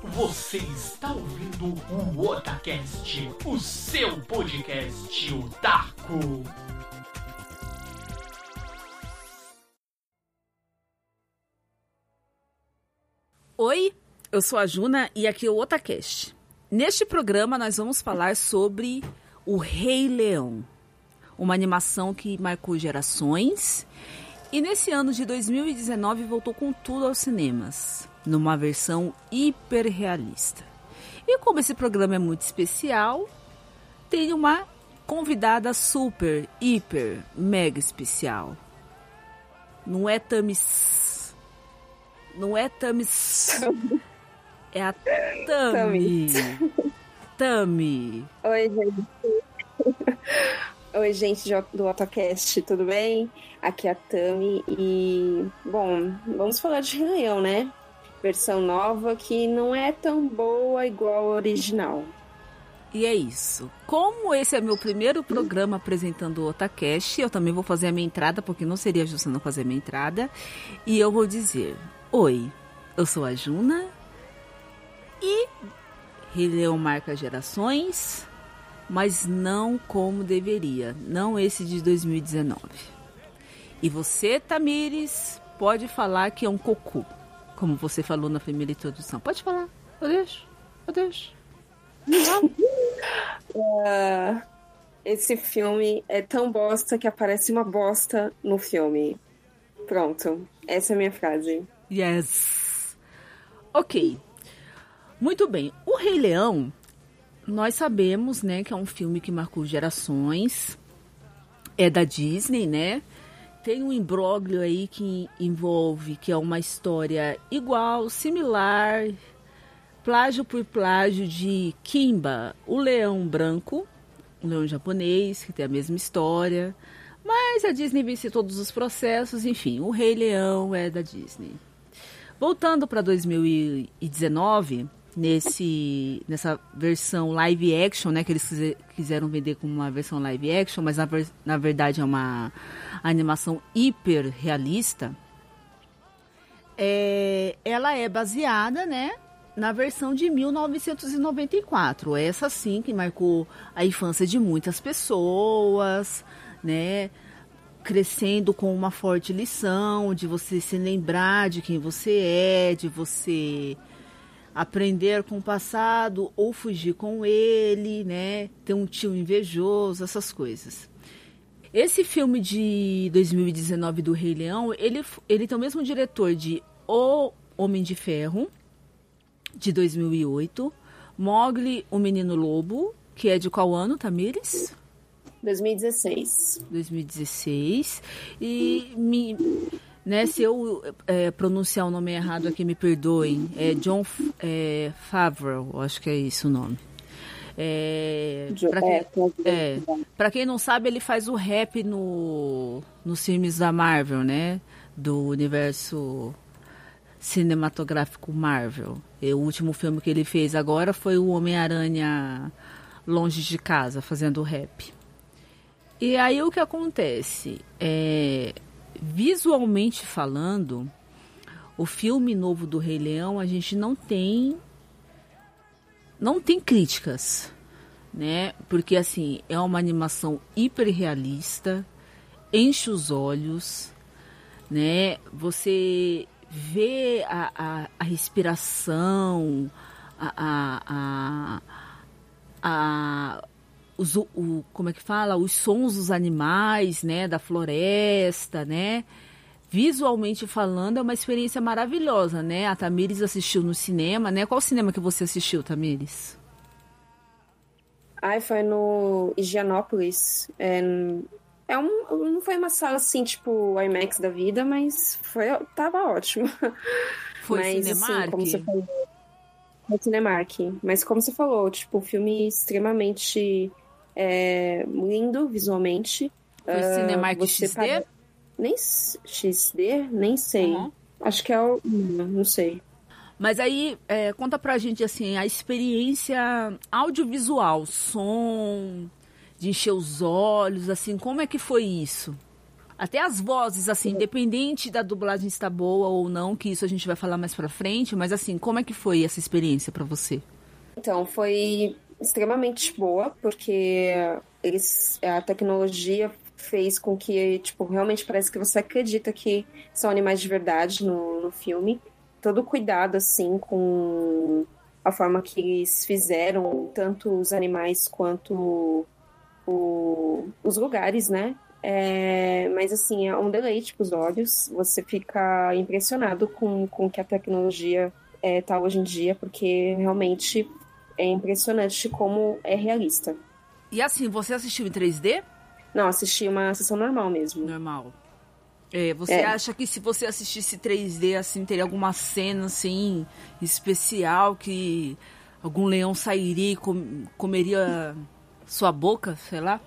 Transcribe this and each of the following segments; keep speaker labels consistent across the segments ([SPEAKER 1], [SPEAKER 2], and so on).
[SPEAKER 1] Você está ouvindo o Otacast, o seu podcast otaku.
[SPEAKER 2] Oi, eu sou a Juna e aqui é o Otacast. Neste programa nós vamos falar sobre o Rei Leão, uma animação que marcou gerações e nesse ano de 2019 voltou com tudo aos cinemas, numa versão hiperrealista. E como esse programa é muito especial, tem uma convidada super, hiper, mega especial. Não é Tamis. Não é Tamis. É a Tami. Tami.
[SPEAKER 3] Oi, gente. Oi, gente do AutoCast, tudo bem? Aqui é a Tami e, bom, vamos falar de Rei Leão, né? Versão nova que não é tão boa igual a original.
[SPEAKER 2] E é isso. Como esse é meu primeiro programa apresentando o Otacast, eu também vou fazer a minha entrada, porque não seria justo não fazer a minha entrada. E eu vou dizer: Oi, eu sou a Juna e Rei Leão marca gerações, mas não como deveria. Não esse de 2019. E você, Tamires, pode falar que é um cocô, como você falou na primeira introdução. Pode falar, eu deixo, eu deixo.
[SPEAKER 3] uh, esse filme é tão bosta que aparece uma bosta no filme. Pronto, essa é a minha frase.
[SPEAKER 2] Yes. Ok. Muito bem. O Rei Leão, nós sabemos, né, que é um filme que marcou gerações. É da Disney, né? tem um imbróglio aí que envolve que é uma história igual, similar, plágio por plágio de Kimba, o leão branco, um leão japonês que tem a mesma história, mas a Disney vence todos os processos, enfim, o Rei Leão é da Disney. Voltando para 2019, nesse nessa versão live action, né, que eles quiseram vender como uma versão live action, mas na, na verdade é uma animação hiper realista. É, ela é baseada, né, na versão de 1994. Essa sim que marcou a infância de muitas pessoas, né? Crescendo com uma forte lição de você se lembrar de quem você é, de você aprender com o passado ou fugir com ele, né? Ter um tio invejoso, essas coisas. Esse filme de 2019 do Rei Leão, ele, ele tem o mesmo diretor de O Homem de Ferro, de 2008, Mogli, o Menino Lobo, que é de qual ano, Tamires?
[SPEAKER 3] 2016.
[SPEAKER 2] 2016. E me, né, se eu é, pronunciar o nome errado aqui, me perdoem. É John é, Favreau, acho que é isso o nome. É, para quem, é, pra quem não sabe, ele faz o rap no, nos filmes da Marvel, né? Do universo cinematográfico Marvel. E o último filme que ele fez agora foi o Homem-Aranha Longe de Casa, fazendo rap. E aí o que acontece? É, visualmente falando, o filme novo do Rei Leão, a gente não tem não tem críticas, né? Porque assim, é uma animação hiper realista, enche os olhos, né? Você vê a, a, a respiração, a, a, a, a os, o, como é que fala? Os sons dos animais, né? Da floresta, né? Visualmente falando, é uma experiência maravilhosa, né? A Tamires assistiu no cinema, né? Qual cinema que você assistiu, Tamires?
[SPEAKER 3] Ai, foi no Higienópolis. É, é um, não foi uma sala assim, tipo IMAX da vida, mas foi, tava ótimo.
[SPEAKER 2] Foi mas, Cinemark? Assim, como você falou,
[SPEAKER 3] foi Cinemark. Mas como você falou, tipo, filme extremamente é lindo visualmente.
[SPEAKER 2] Foi uh, Cinemark XD? Para...
[SPEAKER 3] Nem XD? Nem sei. Uhum. Acho que é o. Não sei.
[SPEAKER 2] Mas aí, é, conta pra gente, assim, a experiência audiovisual, som, de encher os olhos, assim, como é que foi isso? até as vozes, assim, independente da dublagem estar boa ou não, que isso a gente vai falar mais pra frente, mas assim, como é que foi essa experiência para você?
[SPEAKER 3] Então, foi extremamente boa, porque eles, a tecnologia fez com que, tipo, realmente parece que você acredita que são animais de verdade no, no filme. Todo cuidado, assim, com a forma que eles fizeram, tanto os animais quanto o, os lugares, né? É, mas assim, é um deleite para os olhos. Você fica impressionado com, com que a tecnologia é, tá hoje em dia, porque realmente é impressionante como é realista.
[SPEAKER 2] E assim, você assistiu em 3D?
[SPEAKER 3] Não, assisti uma sessão normal mesmo.
[SPEAKER 2] Normal. É, você é. acha que se você assistisse 3D, assim, teria alguma cena, assim, especial que algum leão sairia e com, comeria sua boca, sei lá?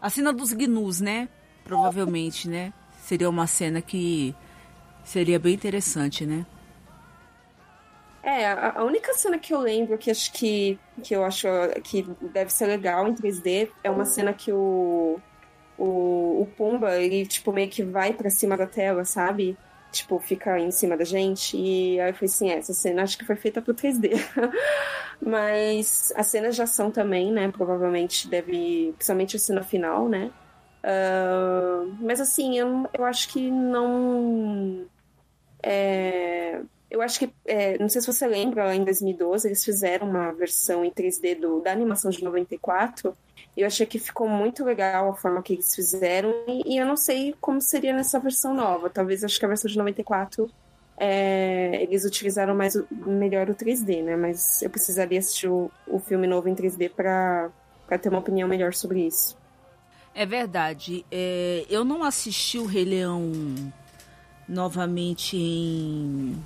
[SPEAKER 2] A cena dos gnus, né? Provavelmente, né? Seria uma cena que seria bem interessante, né?
[SPEAKER 3] É, a, única cena que eu lembro que acho que, que eu acho que deve ser legal em 3D é uma cena que o, o, o Pumba, ele tipo meio que vai para cima da tela, sabe? Tipo, fica em cima da gente. E aí eu falei assim, é, essa cena acho que foi feita pro 3D. Mas as cenas de ação também, né? Provavelmente deve. Principalmente a cena final, né? Uh, mas assim, eu, eu acho que não. É, eu acho que, é, não sei se você lembra, em 2012 eles fizeram uma versão em 3D do, da animação de 94. E eu achei que ficou muito legal a forma que eles fizeram. E, e eu não sei como seria nessa versão nova. Talvez acho que a versão de 94 é, eles utilizaram mais melhor o 3D, né? Mas eu precisaria assistir o, o filme novo em 3D para ter uma opinião melhor sobre isso.
[SPEAKER 2] É verdade. É, eu não assisti o Rei Leão novamente em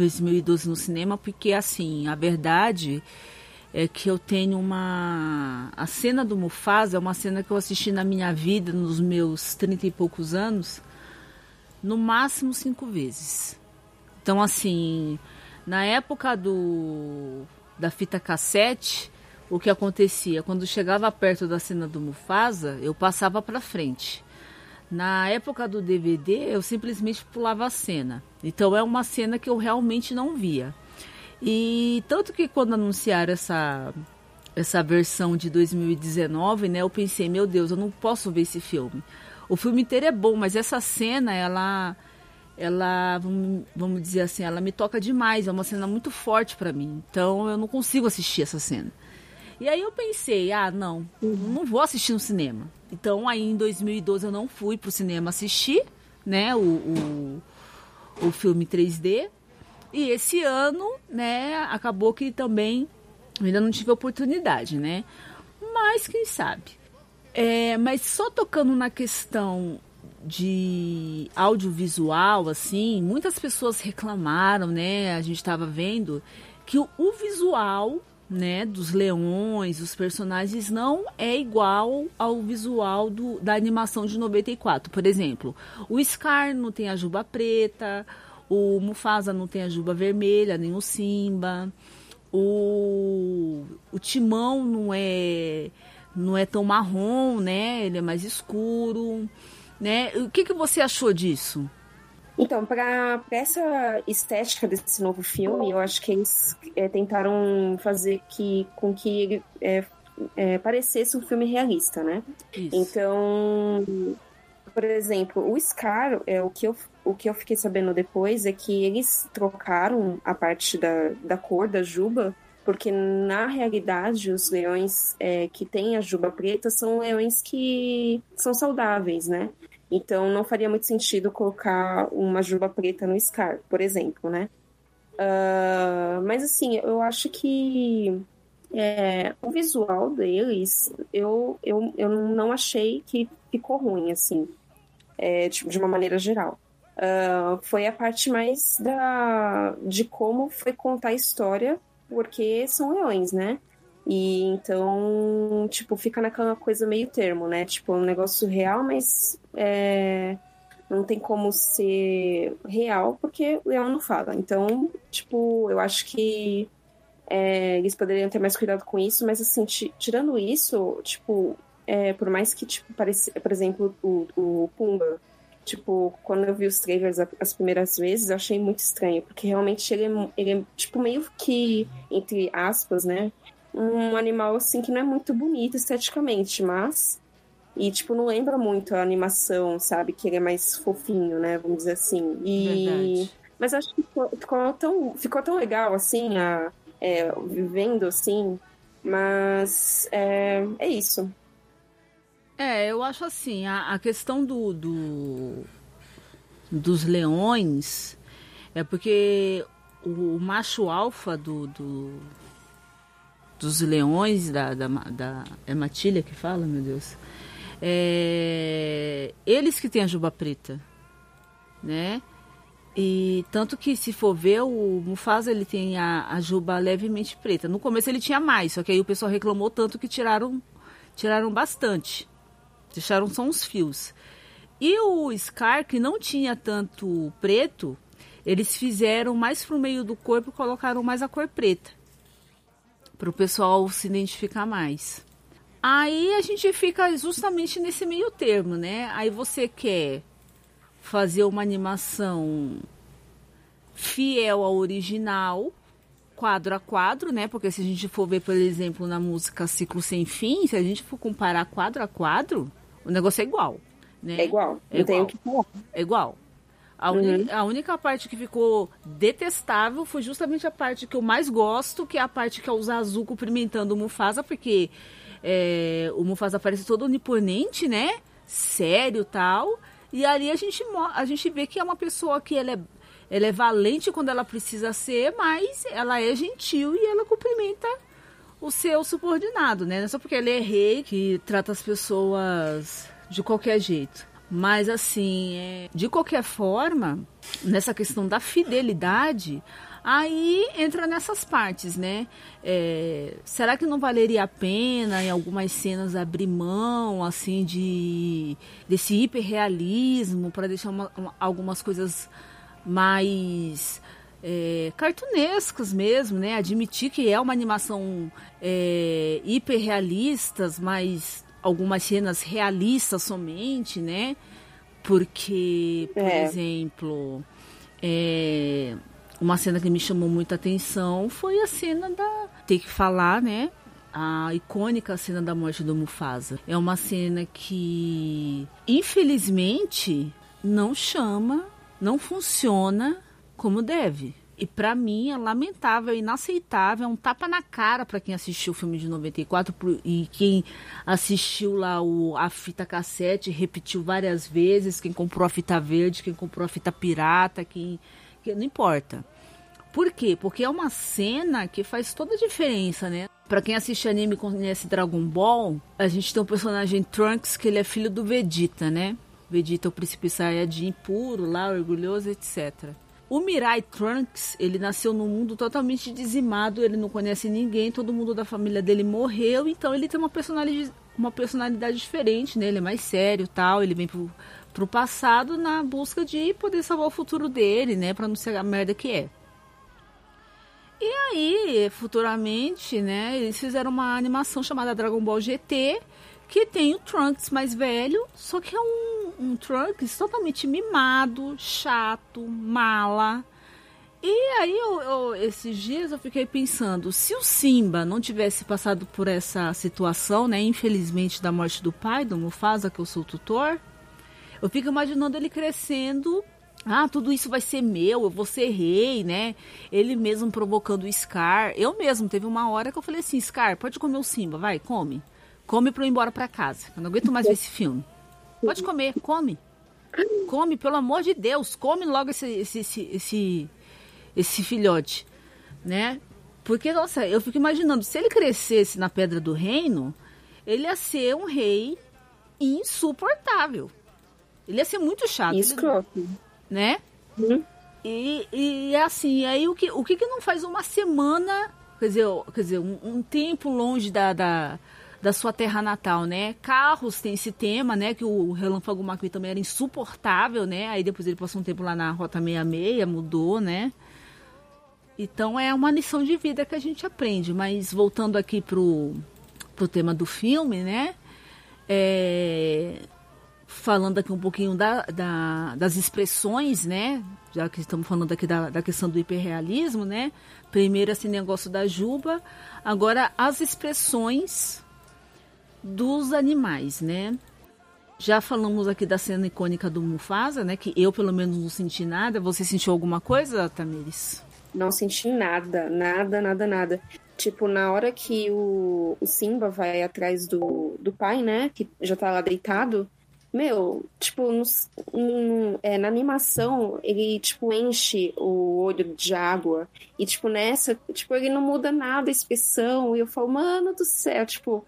[SPEAKER 2] 2012 no cinema, porque assim, a verdade é que eu tenho uma. A cena do Mufasa é uma cena que eu assisti na minha vida, nos meus trinta e poucos anos, no máximo cinco vezes. Então, assim, na época do da fita cassete, o que acontecia? Quando chegava perto da cena do Mufasa, eu passava para frente. Na época do DVD, eu simplesmente pulava a cena. Então é uma cena que eu realmente não via. E tanto que quando anunciaram essa essa versão de 2019, né, eu pensei, meu Deus, eu não posso ver esse filme. O filme inteiro é bom, mas essa cena, ela ela, vamos, dizer assim, ela me toca demais, é uma cena muito forte para mim. Então eu não consigo assistir essa cena. E aí eu pensei, ah, não, não vou assistir no cinema. Então aí em 2012 eu não fui pro cinema assistir, né, o, o, o filme 3D. E esse ano, né, acabou que também ainda não tive oportunidade, né? Mas quem sabe. É, mas só tocando na questão de audiovisual, assim, muitas pessoas reclamaram, né? A gente estava vendo que o, o visual né, dos leões, os personagens não é igual ao visual do, da animação de 94. Por exemplo, o Scar não tem a juba preta, o Mufasa não tem a juba vermelha, nem o Simba. O, o Timão não é não é tão marrom, né? Ele é mais escuro, né? O que, que você achou disso?
[SPEAKER 3] Então, para essa estética desse novo filme, eu acho que eles é, tentaram fazer que, com que ele é, é, parecesse um filme realista, né? Isso. Então, por exemplo, o Scar, é, o, que eu, o que eu fiquei sabendo depois é que eles trocaram a parte da, da cor da juba, porque na realidade os leões é, que têm a juba preta são leões que são saudáveis, né? Então não faria muito sentido colocar uma juba preta no Scar, por exemplo, né? Uh, mas assim, eu acho que é, o visual deles, eu, eu, eu não achei que ficou ruim, assim, é, de, de uma maneira geral. Uh, foi a parte mais da, de como foi contar a história, porque são leões, né? E então, tipo, fica naquela coisa meio termo, né? Tipo, um negócio real, mas é, não tem como ser real porque o leão não fala. Então, tipo, eu acho que é, eles poderiam ter mais cuidado com isso, mas assim, tirando isso, tipo, é, por mais que, tipo, parecia, por exemplo, o, o Pumba, tipo, quando eu vi os trailers as primeiras vezes, eu achei muito estranho, porque realmente ele é, ele é tipo, meio que, entre aspas, né, um animal, assim, que não é muito bonito esteticamente, mas... E, tipo, não lembra muito a animação, sabe? Que ele é mais fofinho, né? Vamos dizer assim. E... Verdade. Mas acho que ficou, ficou, tão, ficou tão legal, assim, a, é, vivendo, assim. Mas é, é isso.
[SPEAKER 2] É, eu acho assim, a, a questão do, do, dos leões é porque o, o macho alfa do, do, dos leões da, da, da é matilha que fala, meu Deus. É, eles que têm a juba preta, né? E tanto que se for ver, o Mufasa ele tem a, a juba levemente preta. No começo ele tinha mais, só que aí o pessoal reclamou tanto que tiraram, tiraram bastante. Deixaram só uns fios. E o Scar, que não tinha tanto preto, eles fizeram mais pro meio do corpo e colocaram mais a cor preta. Para o pessoal se identificar mais. Aí a gente fica justamente nesse meio termo, né? Aí você quer fazer uma animação fiel ao original, quadro a quadro, né? Porque se a gente for ver, por exemplo, na música Ciclo Sem Fim, se a gente for comparar quadro a quadro, o negócio é igual. Né?
[SPEAKER 3] É igual. É igual. Que...
[SPEAKER 2] É igual. A, uhum. a, única parte que ficou detestável foi justamente a parte que eu mais gosto, que é a parte que é o Zazu cumprimentando o Mufasa, porque é, o Mufasa parece todo oniponente, né? Sério tal. E ali a gente, a gente vê que é uma pessoa que ela é, ela é valente quando ela precisa ser, mas ela é gentil e ela cumprimenta o seu subordinado, né? Não é só porque ele é rei que trata as pessoas de qualquer jeito. Mas assim, é, de qualquer forma, nessa questão da fidelidade, Aí entra nessas partes, né? É, será que não valeria a pena em algumas cenas abrir mão, assim, de desse hiperrealismo para deixar uma, uma, algumas coisas mais é, cartunescas mesmo, né? Admitir que é uma animação é, hiperrealistas, mas algumas cenas realistas somente, né? Porque, por é. exemplo, é, uma cena que me chamou muita atenção foi a cena da. Tem que falar, né? A icônica cena da morte do Mufasa. É uma cena que, infelizmente, não chama, não funciona como deve. E para mim é lamentável, inaceitável, é um tapa na cara para quem assistiu o filme de 94 e quem assistiu lá o, a fita cassete, repetiu várias vezes, quem comprou a fita verde, quem comprou a fita pirata, quem que não importa. Por quê? Porque é uma cena que faz toda a diferença, né? Pra quem assiste anime e conhece Dragon Ball, a gente tem um personagem Trunks que ele é filho do Vegeta, né? Vegeta é o príncipe Saiyajin puro lá, orgulhoso, etc. O Mirai Trunks, ele nasceu num mundo totalmente dizimado, ele não conhece ninguém, todo mundo da família dele morreu, então ele tem uma personalidade, uma personalidade diferente, né? Ele é mais sério tal, ele vem pro, pro passado na busca de poder salvar o futuro dele, né? Pra não ser a merda que é. E aí, futuramente, né, eles fizeram uma animação chamada Dragon Ball GT, que tem o Trunks mais velho, só que é um, um Trunks totalmente mimado, chato, mala. E aí, eu, eu, esses dias eu fiquei pensando, se o Simba não tivesse passado por essa situação, né, infelizmente da morte do pai, do Mufasa, que eu sou o tutor, eu fico imaginando ele crescendo ah, tudo isso vai ser meu, eu vou ser rei, né? Ele mesmo provocando o Scar. Eu mesmo, teve uma hora que eu falei assim, Scar, pode comer o Simba, vai, come. Come pra eu ir embora pra casa. Eu não aguento mais ver esse filme. Pode comer, come. Come, pelo amor de Deus, come logo esse, esse, esse, esse, esse filhote, né? Porque, nossa, eu fico imaginando, se ele crescesse na Pedra do Reino, ele ia ser um rei insuportável. Ele ia ser muito chato.
[SPEAKER 3] Escroto.
[SPEAKER 2] Ele, né? Uhum. E, e assim, aí o que, o que, que não faz uma semana, quer dizer, quer dizer um, um tempo longe da, da, da, sua terra natal, né? Carros tem esse tema, né? Que o Relâmpago McQueen também era insuportável, né? Aí depois ele passou um tempo lá na Rota 66, mudou, né? Então é uma lição de vida que a gente aprende. Mas voltando aqui pro, pro tema do filme, né? É, falando aqui um pouquinho da, da, das expressões, né? Já que estamos falando aqui da, da questão do hiperrealismo, né? Primeiro esse negócio da juba, agora as expressões dos animais, né? Já falamos aqui da cena icônica do Mufasa, né? Que eu, pelo menos, não senti nada. Você sentiu alguma coisa, Tamires?
[SPEAKER 3] Não senti nada, nada, nada, nada. Tipo, na hora que o, o Simba vai atrás do, do pai, né? Que já tá lá deitado. Meu, tipo, no, é, na animação, ele, tipo, enche o olho de água. E, tipo, nessa, tipo, ele não muda nada a expressão. E eu falo, mano do céu, tipo,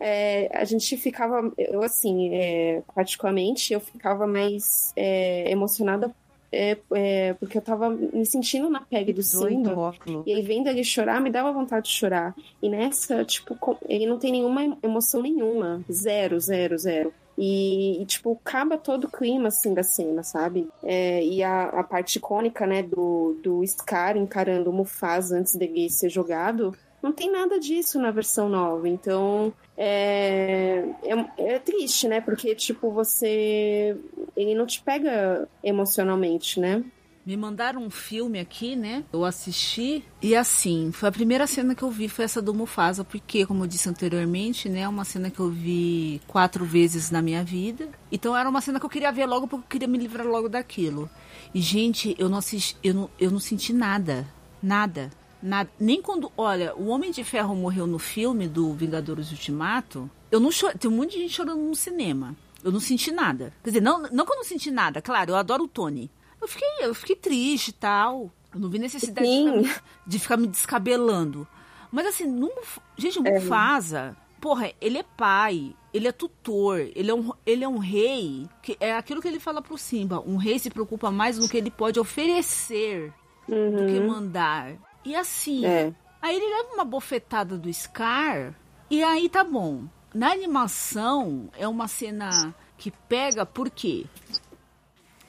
[SPEAKER 3] é, a gente ficava, eu assim, é, particularmente, eu ficava mais é, emocionada é, é, porque eu tava me sentindo na pele do Simba. E aí, vendo ele chorar, me dava vontade de chorar. E nessa, tipo, ele não tem nenhuma emoção nenhuma. Zero, zero, zero. E, e, tipo, acaba todo o clima, assim, da cena, sabe? É, e a, a parte icônica, né, do, do Scar encarando o Mufasa antes dele ser jogado, não tem nada disso na versão nova. Então, é, é, é, triste, né? Porque, tipo, você. Ele não te pega emocionalmente, né?
[SPEAKER 2] Me mandaram um filme aqui, né? Eu assisti e assim, foi a primeira cena que eu vi foi essa do Mufasa, porque, como eu disse anteriormente, né, é uma cena que eu vi quatro vezes na minha vida. Então era uma cena que eu queria ver logo porque eu queria me livrar logo daquilo. E gente, eu não assisti, eu não, eu não senti nada, nada. Nada, nem quando, olha, o Homem de Ferro morreu no filme do Vingadores Ultimato, eu não chorei, tem um monte de gente chorando no cinema. Eu não senti nada. Quer dizer, não, não que eu não senti nada, claro, eu adoro o Tony. Eu fiquei, eu fiquei triste e tal. Eu não vi necessidade de ficar, de ficar, me descabelando. Mas assim, não, gente, o é. Mufasa, porra, ele é pai, ele é tutor, ele é um, ele é um rei. Que é aquilo que ele fala pro Simba. Um rei se preocupa mais no que ele pode oferecer uhum. do que uhum. mandar. E assim, é. aí ele leva uma bofetada do Scar e aí tá bom. Na animação é uma cena que pega porque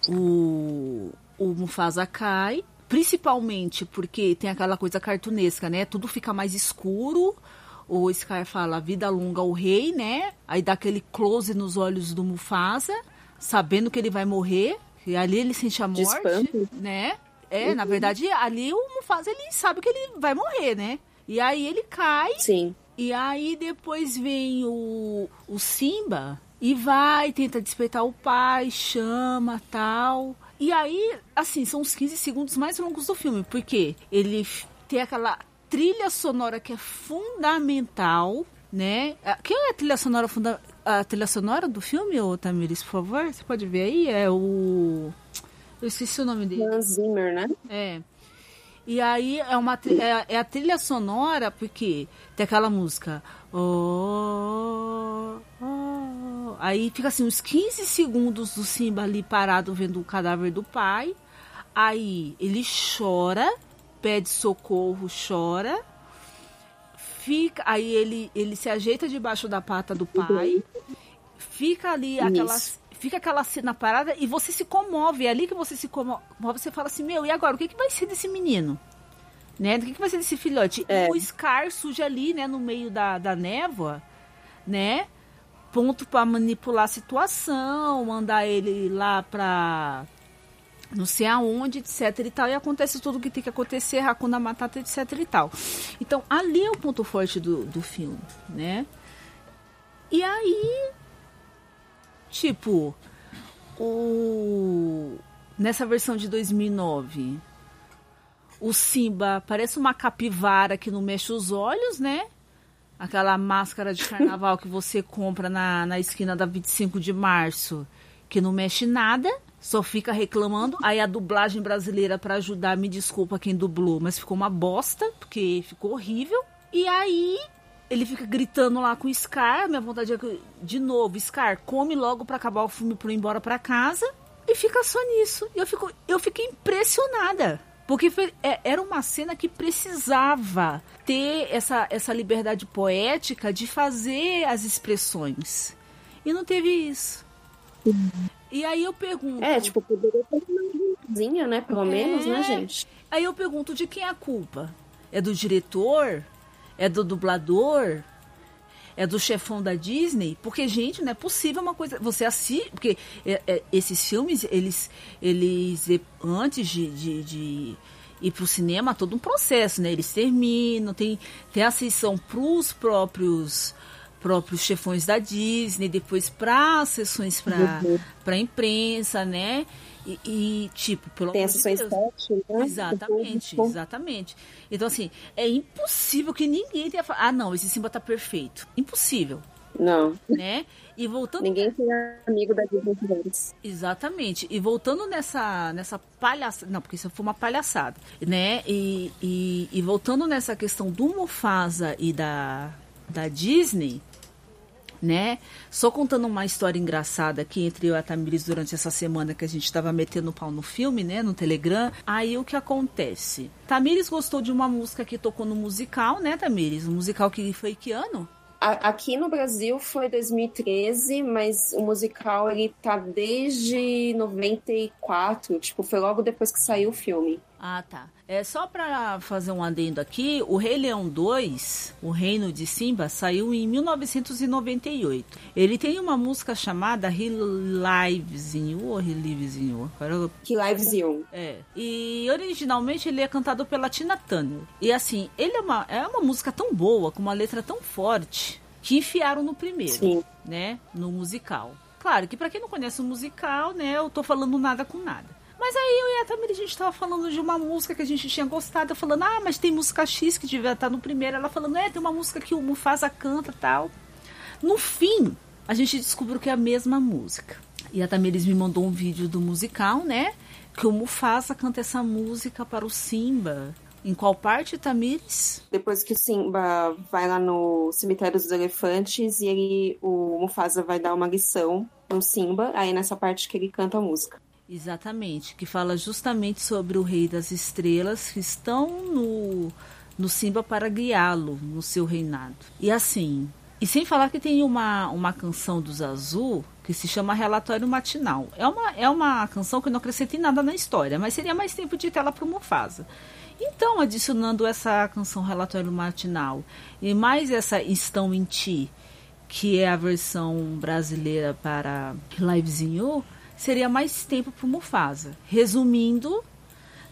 [SPEAKER 2] o, o Mufasa cai, principalmente porque tem aquela coisa cartunesca, né? Tudo fica mais escuro. O Scar fala vida longa ao rei, né? Aí dá aquele close nos olhos do Mufasa, sabendo que ele vai morrer. E ali ele sente a morte, né? É, uhum. na verdade, ali o Mufasa, ele sabe que ele vai morrer, né? E aí ele cai.
[SPEAKER 3] Sim.
[SPEAKER 2] E aí depois vem o, o Simba e vai, tenta despertar o pai, chama, tal. E aí, assim, são os 15 segundos mais longos do filme, porque ele tem aquela trilha sonora que é fundamental, né? Quem é a trilha sonora funda a trilha sonora do filme, ô Tamiris, por favor? Você pode ver aí? É o eu esqueci o nome dele.
[SPEAKER 3] Hans Zimmer, né?
[SPEAKER 2] É. E aí é uma é, é, a trilha sonora porque tem aquela música. Oh, oh. Aí fica assim uns 15 segundos do Simba ali parado vendo o cadáver do pai. Aí ele chora, pede socorro, chora. Fica, aí ele ele se ajeita debaixo da pata do pai. Fica ali aquelas fica aquela cena parada e você se comove. É ali que você se comove, você fala assim, meu, e agora? O que, que vai ser desse menino? Né? O que, que vai ser desse filhote? É. O Scar surge ali, né, no meio da, da névoa, né? Ponto para manipular a situação, mandar ele lá pra não sei aonde, etc e tal, e acontece tudo o que tem que acontecer, Hakuna Matata, etc e tal. Então, ali é o ponto forte do, do filme, né? E aí, Tipo, o nessa versão de 2009, o Simba parece uma capivara que não mexe os olhos, né? Aquela máscara de carnaval que você compra na, na esquina da 25 de março, que não mexe nada, só fica reclamando. Aí a dublagem brasileira para ajudar, me desculpa quem dublou, mas ficou uma bosta, porque ficou horrível. E aí ele fica gritando lá com o Scar. Minha vontade é que, de novo, Scar, come logo para acabar o filme para ir embora para casa. E fica só nisso. E eu, fico, eu fiquei impressionada. Porque foi, é, era uma cena que precisava ter essa, essa liberdade poética de fazer as expressões. E não teve isso. Uhum. E aí eu pergunto.
[SPEAKER 3] É, tipo, poderia ter uma né? Pelo é, menos, né, gente?
[SPEAKER 2] Aí eu pergunto de quem é a culpa? É do diretor? É do dublador? é do chefão da Disney, porque, gente, não é possível uma coisa. Você assiste. Porque é, é, esses filmes, eles. eles antes de, de, de ir pro cinema, todo um processo, né? Eles terminam, tem, tem a sessão pros próprios próprios chefões da Disney, depois para sessões para uhum. para imprensa, né? E, e, tipo, pelo
[SPEAKER 3] Tem sessões de sete, né?
[SPEAKER 2] Exatamente, exatamente. Então, assim, é impossível que ninguém tenha falado, ah, não, esse Simba tá perfeito. Impossível.
[SPEAKER 3] Não.
[SPEAKER 2] Né? E voltando.
[SPEAKER 3] Ninguém tem amigo da Disney
[SPEAKER 2] Exatamente. E voltando nessa, nessa palhaçada. Não, porque isso foi uma palhaçada. Né? E, e, e voltando nessa questão do Mufasa e da, da Disney né? Só contando uma história engraçada aqui entre eu e a Tamires durante essa semana que a gente estava metendo pau no filme, né? No Telegram. Aí o que acontece? Tamires gostou de uma música que tocou no musical, né, Tamires? Um musical que foi que ano?
[SPEAKER 3] Aqui no Brasil foi 2013, mas o musical ele tá desde 94, tipo, foi logo depois que saiu o filme.
[SPEAKER 2] Ah, tá. É só para fazer um adendo aqui, o Rei Leão 2, O Reino de Simba, saiu em 1998. Ele tem uma música chamada He Lives in You ou He Lives in You?
[SPEAKER 3] He Lives in You.
[SPEAKER 2] É. E originalmente ele é cantado pela Tina Turner. E assim, ele é uma, é uma música tão boa, com uma letra tão forte, que enfiaram no primeiro, Sim. né? No musical. Claro que para quem não conhece o musical, né, eu tô falando nada com nada. Mas aí eu e a Tamiri, a gente tava falando de uma música que a gente tinha gostado. Falando, ah, mas tem música X que devia estar no primeiro. Ela falando, é, tem uma música que o Mufasa canta tal. No fim, a gente descobriu que é a mesma música. E a Tamiris me mandou um vídeo do musical, né? Que o Mufasa canta essa música para o Simba. Em qual parte, Tamires?
[SPEAKER 3] Depois que o Simba vai lá no cemitério dos elefantes e ele, o Mufasa vai dar uma lição no Simba, aí nessa parte que ele canta a música.
[SPEAKER 2] Exatamente, que fala justamente sobre o Rei das Estrelas que estão no, no Simba para guiá-lo no seu reinado. E assim, e sem falar que tem uma, uma canção dos Azul que se chama Relatório Matinal. É uma, é uma canção que não acrescenta em nada na história, mas seria mais tempo de tela para o Mufasa. Então, adicionando essa canção Relatório Matinal e mais essa Estão em Ti, que é a versão brasileira para Livezinho, seria mais tempo para o Mufasa. Resumindo,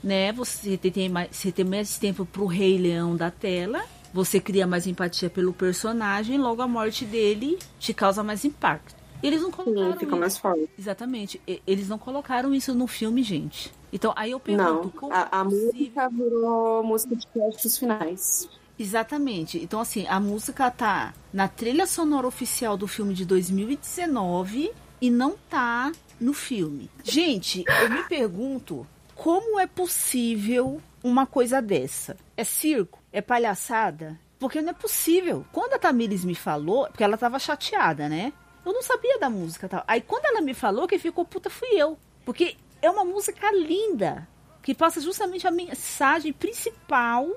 [SPEAKER 2] né, você tem mais, você tem mais tempo para o Rei Leão da tela, você cria mais empatia pelo personagem, logo a morte dele te causa mais impacto. Eles não colocaram.
[SPEAKER 3] Sim, fica mais forte.
[SPEAKER 2] Exatamente. Eles não colocaram isso no filme, gente. Então, aí eu pergunto.
[SPEAKER 3] Não, a, a é música virou música de créditos finais.
[SPEAKER 2] Exatamente. Então, assim, a música tá na trilha sonora oficial do filme de 2019 e não tá no filme. Gente, eu me pergunto como é possível uma coisa dessa? É circo? É palhaçada? Porque não é possível. Quando a Tamires me falou, porque ela tava chateada, né? Eu não sabia da música tal. Aí quando ela me falou, quem ficou puta fui eu. Porque é uma música linda, que passa justamente a mensagem principal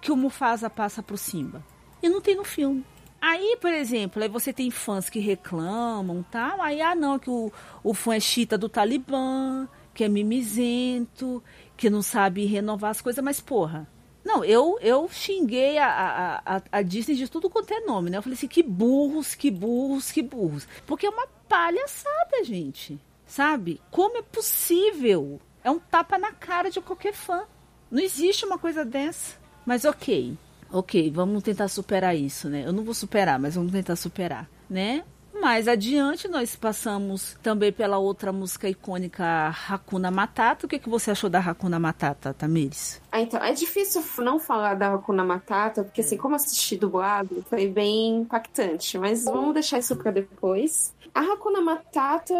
[SPEAKER 2] que o Mufasa passa pro Simba. E não tem no filme. Aí, por exemplo, aí você tem fãs que reclamam tal. Aí, ah, não, que o, o fã é chita do Talibã, que é mimizento, que não sabe renovar as coisas, mas porra. Não, eu, eu xinguei a, a, a, Disney de tudo quanto é nome, né? Eu falei assim, que burros, que burros, que burros. Porque é uma palhaçada, gente. Sabe? Como é possível? É um tapa na cara de qualquer fã. Não existe uma coisa dessa. Mas ok ok, vamos tentar superar isso, né? Eu não vou superar, mas vamos tentar superar, né? Mais adiante, nós passamos também pela outra música icônica Hakuna Matata. O que, que você achou da Hakuna Matata, Tamires?
[SPEAKER 3] Ah, então, é difícil não falar da Hakuna Matata, porque assim, como assisti dublado, foi bem impactante. Mas vamos deixar isso para depois. A Hakuna Matata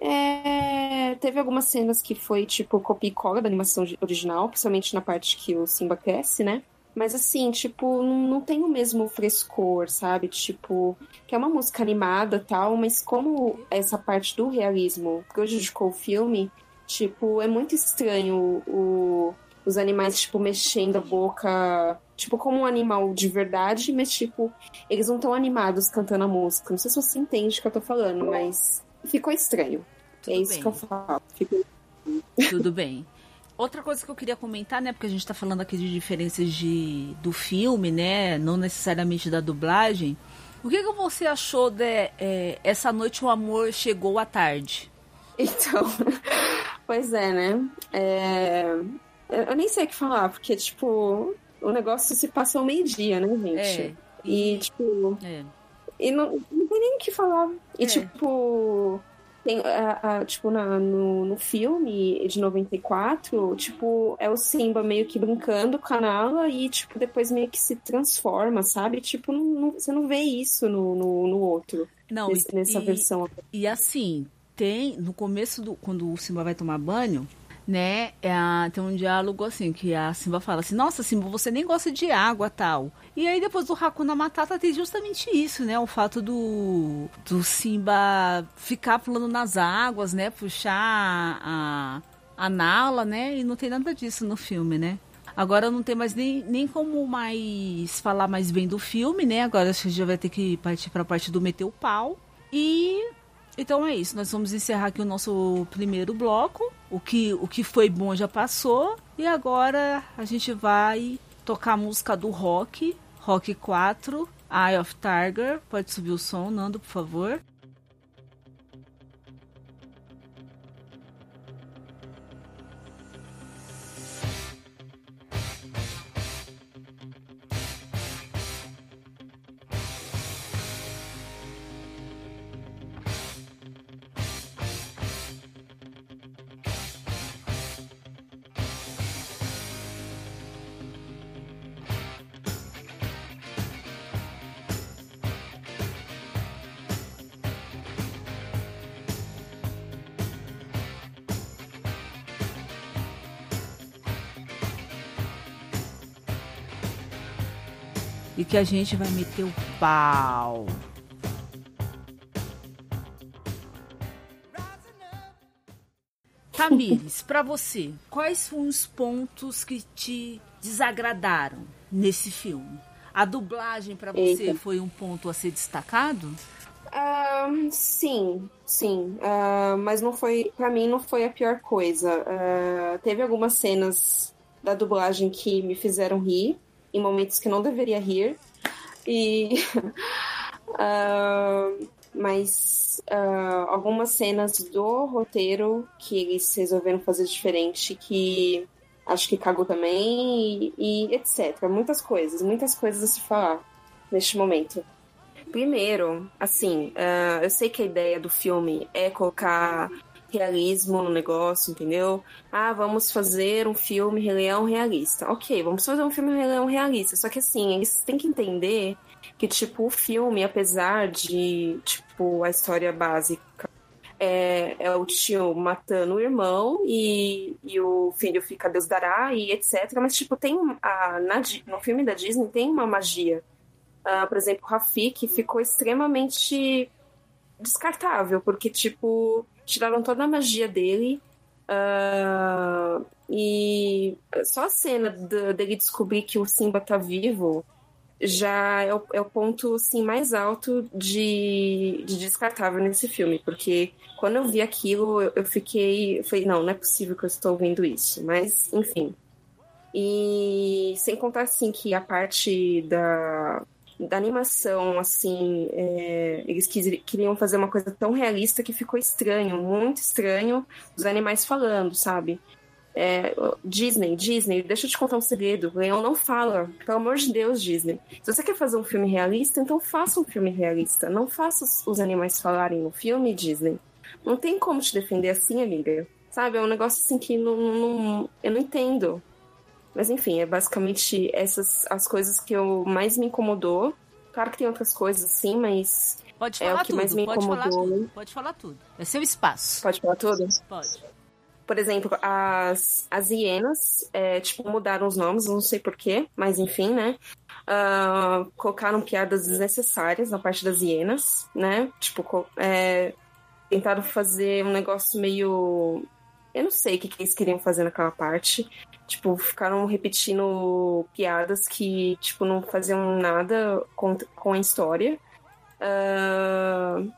[SPEAKER 3] é... teve algumas cenas que foi tipo copia e cola da animação original, principalmente na parte que o Simba cresce, né? Mas assim, tipo, não, tem o mesmo frescor, sabe? Tipo, que é uma música animada tal, mas como essa parte do realismo prejudicou o filme, tipo, é muito estranho o, os animais, tipo, mexendo a boca, tipo, como um animal de verdade, mas, tipo, eles não estão animados cantando a música. Não sei se você entende o que eu tô falando, mas ficou estranho. Tudo é isso bem. que eu falo. Ficou...
[SPEAKER 2] Tudo bem. Outra coisa que eu queria comentar, né, porque a gente está falando aqui de diferenças de, do filme, né, não necessariamente da dublagem, O que, que você achou de é, Essa Noite o Amor Chegou à Tarde?
[SPEAKER 3] Então, pois é, né? É... Eu nem sei o que falar, porque, tipo, o negócio se passa ao meio-dia, né, gente? É. E, tipo. É. E não, não tem nem o que falar. E, é. tipo. Tem, a, a, tipo, na, no, no filme de 94, tipo, é o Simba meio que brincando com a Nala e, tipo, depois meio que se transforma, sabe? Tipo, não, não, você não vê isso no, no, no outro. Não, nesse, e, nessa versão.
[SPEAKER 2] E assim, tem, no começo do. Quando o Simba vai tomar banho, né? É, tem um diálogo assim, que a Simba fala assim, nossa, Simba, você nem gosta de água tal. E aí depois do Hakuna Matata tem justamente isso, né? O fato do, do Simba ficar pulando nas águas, né? Puxar a, a Nala, né? E não tem nada disso no filme, né? Agora não tem mais nem, nem como mais falar mais bem do filme, né? Agora a gente já vai ter que partir para a parte do meter o pau. E então é isso, nós vamos encerrar aqui o nosso primeiro bloco. O que, o que foi bom já passou. E agora a gente vai tocar a música do Rock, Rock 4, Eye of Tiger. Pode subir o som, Nando, por favor. Que a gente vai meter o pau. Tamires, para você, quais foram os pontos que te desagradaram nesse filme? A dublagem para você Eita. foi um ponto a ser destacado?
[SPEAKER 3] Uh, sim, sim. Uh, mas não foi, para mim, não foi a pior coisa. Uh, teve algumas cenas da dublagem que me fizeram rir em momentos que não deveria rir. E. uh, mas uh, algumas cenas do roteiro que eles resolveram fazer diferente, que acho que cagou também, e, e etc. Muitas coisas, muitas coisas a se falar neste momento. Primeiro, assim, uh, eu sei que a ideia do filme é colocar realismo no negócio, entendeu? Ah, vamos fazer um filme Rei realista. Ok, vamos fazer um filme Rei realista. Só que assim, eles têm que entender que, tipo, o filme, apesar de, tipo, a história básica é, é, o tio matando o irmão e, e o filho fica Deus dará e etc. Mas, tipo, tem a, na, no filme da Disney tem uma magia. Uh, por exemplo, o Rafik ficou extremamente descartável, porque, tipo, tiraram toda a magia dele. Uh, e só a cena dele descobrir que o Simba tá vivo já é o, é o ponto assim, mais alto de, de, descartável nesse filme, porque quando eu vi aquilo, eu, eu fiquei. Eu falei, não, não é possível que eu estou vendo isso. Mas, enfim. E sem contar assim que a parte da, da animação, assim, é, eles queriam fazer uma coisa tão realista que ficou estranho, muito estranho, os animais falando, sabe? É, Disney, Disney, deixa eu te contar um segredo. Leão não fala. Pelo amor de Deus, Disney. Se você quer fazer um filme realista, então faça um filme realista. Não faça os animais falarem no filme, Disney. Não tem como te defender assim, amiga. Sabe? É um negócio assim que não, não, eu não entendo. Mas enfim, é basicamente essas as coisas que eu mais me incomodou. Claro que tem outras coisas assim, mas
[SPEAKER 2] pode falar
[SPEAKER 3] é o que
[SPEAKER 2] tudo,
[SPEAKER 3] mais me
[SPEAKER 2] pode
[SPEAKER 3] incomodou.
[SPEAKER 2] Falar tudo, pode falar tudo. É seu espaço.
[SPEAKER 3] Pode falar tudo?
[SPEAKER 2] Pode.
[SPEAKER 3] Por exemplo, as, as hienas, é, tipo, mudaram os nomes, não sei porquê, mas enfim, né? Uh, colocaram piadas desnecessárias na parte das hienas, né? Tipo, é, tentaram fazer um negócio meio. Eu não sei o que, que eles queriam fazer naquela parte. Tipo, ficaram repetindo piadas que, tipo, não faziam nada com, com a história. Uh,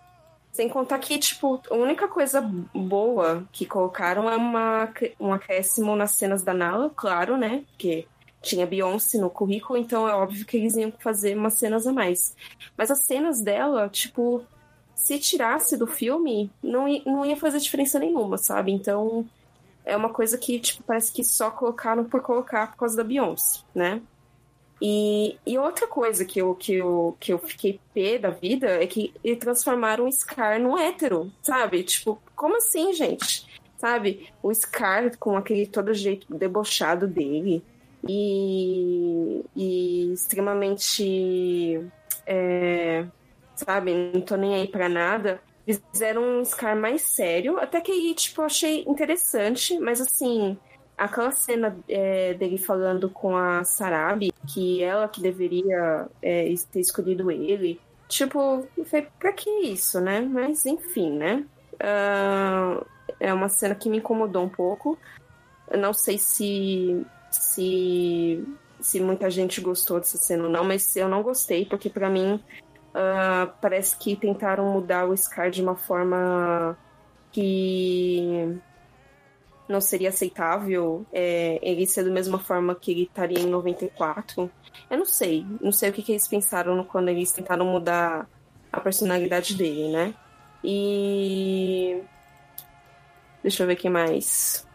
[SPEAKER 3] sem contar que, tipo, a única coisa boa que colocaram é uma, um acréscimo nas cenas da Nala, claro, né? Porque tinha Beyoncé no currículo, então é óbvio que eles iam fazer umas cenas a mais. Mas as cenas dela, tipo, se tirasse do filme, não não ia fazer diferença nenhuma, sabe? Então é uma coisa que, tipo, parece que só colocaram por colocar por causa da Beyoncé, né? E, e outra coisa que eu, que, eu, que eu fiquei pé da vida é que eles transformaram o Scar num hétero, sabe? Tipo, como assim, gente? Sabe? O Scar com aquele todo jeito debochado dele e, e extremamente. É, sabe? Não tô nem aí pra nada. Fizeram um Scar mais sério, até que aí, tipo, eu achei interessante, mas assim, aquela cena é, dele falando com a Sarabi, que ela que deveria é, ter escolhido ele, tipo, foi pra que isso, né? Mas enfim, né? Uh, é uma cena que me incomodou um pouco. Eu não sei se se se muita gente gostou dessa cena ou não, mas eu não gostei, porque para mim uh, parece que tentaram mudar o Scar de uma forma que não seria aceitável é, ele ser da mesma forma que ele estaria em 94. Eu não sei. Não sei o que, que eles pensaram quando eles tentaram mudar a personalidade dele, né? E. Deixa eu ver o que mais.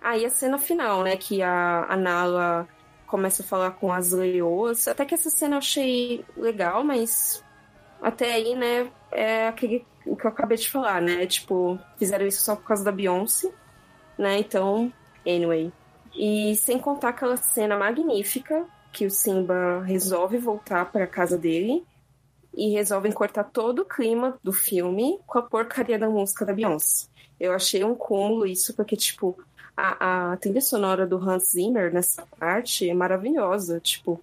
[SPEAKER 3] Ah, a cena final, né? Que a, a Nala começa a falar com as leoas. Até que essa cena eu achei legal, mas até aí, né? É aquele que eu acabei de falar, né? Tipo, fizeram isso só por causa da Beyoncé, né? Então, anyway. E sem contar aquela cena magnífica que o Simba resolve voltar para casa dele e resolvem cortar todo o clima do filme com a porcaria da música da Beyoncé. Eu achei um cúmulo isso, porque, tipo, a, a trilha sonora do Hans Zimmer nessa parte é maravilhosa. Tipo,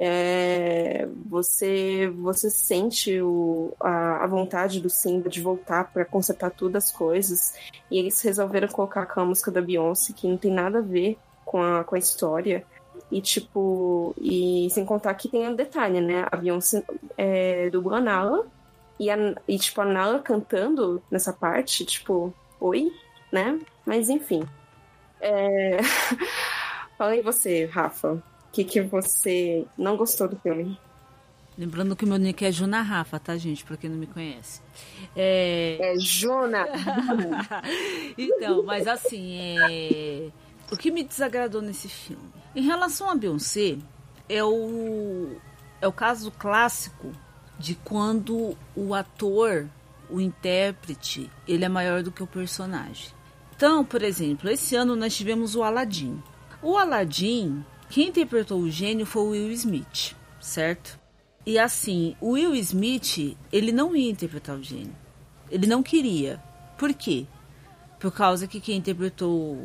[SPEAKER 3] é, você você sente o, a, a, vontade do Simba de voltar para consertar todas as coisas. E eles resolveram colocar a música da Beyoncé, que não tem nada a ver com a, com a história. E, tipo, e sem contar que tem um detalhe, né? A Beyoncé é, do a Nala. E, a, e, tipo, a Nala cantando nessa parte, tipo, oi, né? Mas, enfim. É... Fala aí você, Rafa. O que, que você não gostou do filme?
[SPEAKER 2] Lembrando que o meu nick é Juna Rafa, tá, gente? Pra quem não me conhece. É,
[SPEAKER 3] é Juna!
[SPEAKER 2] então, mas assim, é... o que me desagradou nesse filme? Em relação a Beyoncé, é o, é o caso clássico de quando o ator, o intérprete, ele é maior do que o personagem. Então, por exemplo, esse ano nós tivemos o Aladdin. O Aladdin, quem interpretou o gênio foi o Will Smith, certo? E assim, o Will Smith, ele não ia interpretar o gênio. Ele não queria. Por quê? Por causa que quem interpretou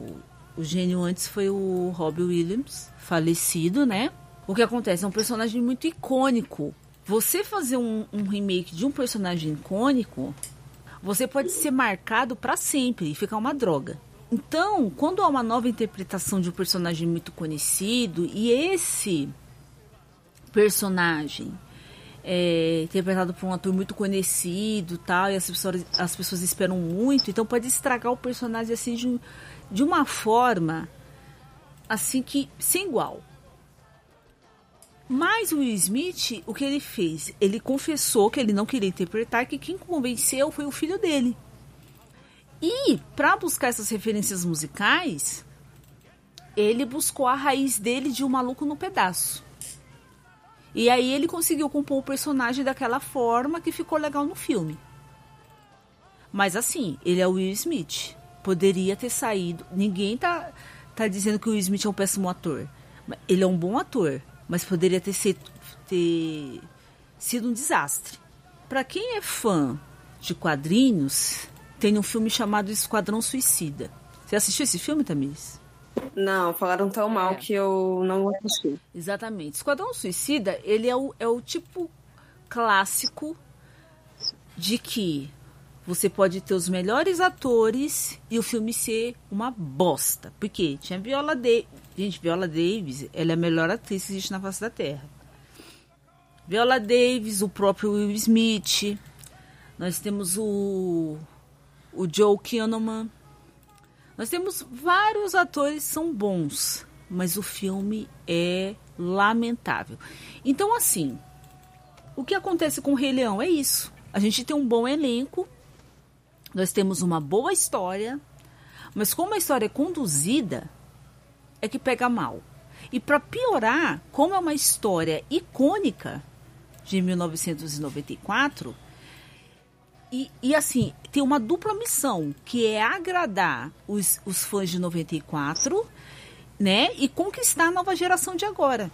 [SPEAKER 2] o gênio antes foi o Robbie Williams, falecido, né? O que acontece? É um personagem muito icônico. Você fazer um, um remake de um personagem icônico você pode ser marcado para sempre e ficar uma droga. Então, quando há uma nova interpretação de um personagem muito conhecido e esse personagem é interpretado por um ator muito conhecido tal e as pessoas, as pessoas esperam muito, então pode estragar o personagem assim de, de uma forma assim que sem igual. Mas o Will Smith, o que ele fez? Ele confessou que ele não queria interpretar, que quem convenceu foi o filho dele. E para buscar essas referências musicais, ele buscou a raiz dele de um maluco no pedaço. E aí ele conseguiu compor o personagem daquela forma que ficou legal no filme. Mas assim, ele é o Will Smith. Poderia ter saído. Ninguém tá, tá dizendo que o Will Smith é um péssimo ator. Ele é um bom ator mas poderia ter sido, ter sido um desastre. Para quem é fã de quadrinhos, tem um filme chamado Esquadrão Suicida. Você assistiu esse filme, Tamis?
[SPEAKER 3] Não, falaram tão mal é. que eu não assisti.
[SPEAKER 2] Exatamente. Esquadrão Suicida, ele é o, é o tipo clássico de que você pode ter os melhores atores e o filme ser uma bosta. Porque tinha Viola Davis. Gente, Viola Davis, ela é a melhor atriz que existe na face da Terra. Viola Davis, o próprio Will Smith. Nós temos o, o Joe Kinnaman. Nós temos vários atores que são bons. mas o filme é lamentável. Então, assim, o que acontece com o Rei Leão é isso. A gente tem um bom elenco, nós temos uma boa história, mas como a história é conduzida, é que pega mal. E para piorar, como é uma história icônica de 1994, e, e, assim, tem uma dupla missão, que é agradar os, os fãs de 94, né? E conquistar a nova geração de agora.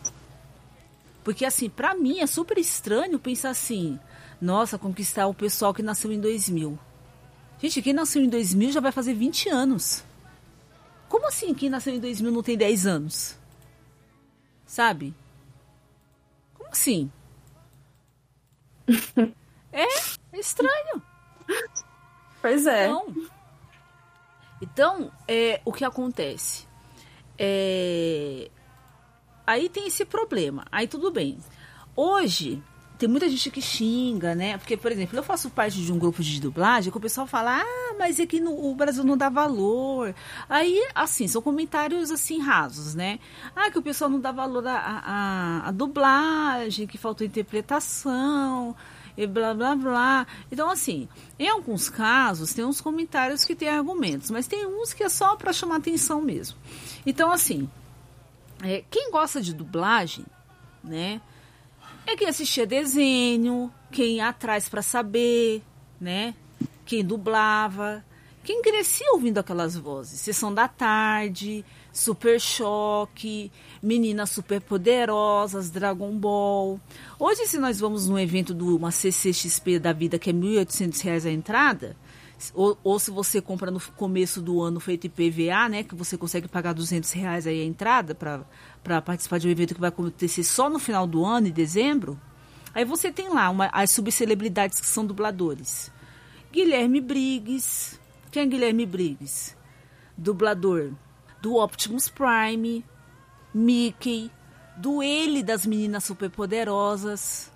[SPEAKER 2] Porque, assim, para mim é super estranho pensar assim, nossa, conquistar o pessoal que nasceu em 2000. Gente, quem nasceu em 2000 já vai fazer 20 anos. Como assim quem nasceu em 2000 não tem 10 anos? Sabe? Como assim? é, é estranho.
[SPEAKER 3] Pois é.
[SPEAKER 2] Então, então é, o que acontece? É, aí tem esse problema. Aí tudo bem. Hoje, tem muita gente que xinga, né? Porque, por exemplo, eu faço parte de um grupo de dublagem que o pessoal fala, ah, mas é que no, o Brasil não dá valor. Aí, assim, são comentários, assim, rasos, né? Ah, que o pessoal não dá valor à, à dublagem, que faltou interpretação e blá blá blá. Então, assim, em alguns casos tem uns comentários que têm argumentos, mas tem uns que é só para chamar atenção mesmo. Então, assim, é, quem gosta de dublagem, né? É quem assistia desenho, quem ia atrás para saber, né? Quem dublava, quem crescia ouvindo aquelas vozes. Sessão da tarde, Super Choque, Meninas Super Poderosas, Dragon Ball. Hoje, se nós vamos num evento de uma CCXP da vida que é R$ 1.800 a entrada, ou, ou, se você compra no começo do ano feito IPVA, né, que você consegue pagar 200 reais aí a entrada para participar de um evento que vai acontecer só no final do ano, em dezembro, aí você tem lá uma, as subcelebridades que são dubladores. Guilherme Briggs. Quem é Guilherme Briggs? Dublador do Optimus Prime, Mickey, do Ele das Meninas Superpoderosas,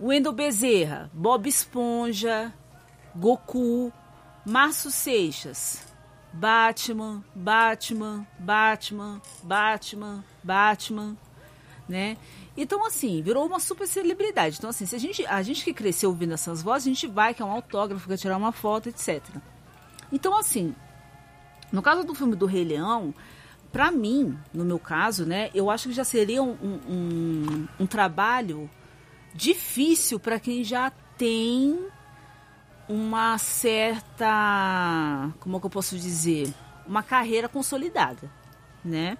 [SPEAKER 2] Wendel Bezerra, Bob Esponja, Goku, Márcio Seixas, Batman, Batman, Batman, Batman, Batman, né? Então, assim, virou uma super celebridade. Então, assim, se a gente, a gente que cresceu ouvindo essas vozes, a gente vai, que é um autógrafo, quer tirar uma foto, etc. Então, assim, no caso do filme do Rei Leão, para mim, no meu caso, né, eu acho que já seria um, um, um trabalho difícil para quem já tem uma certa, como é que eu posso dizer, uma carreira consolidada, né?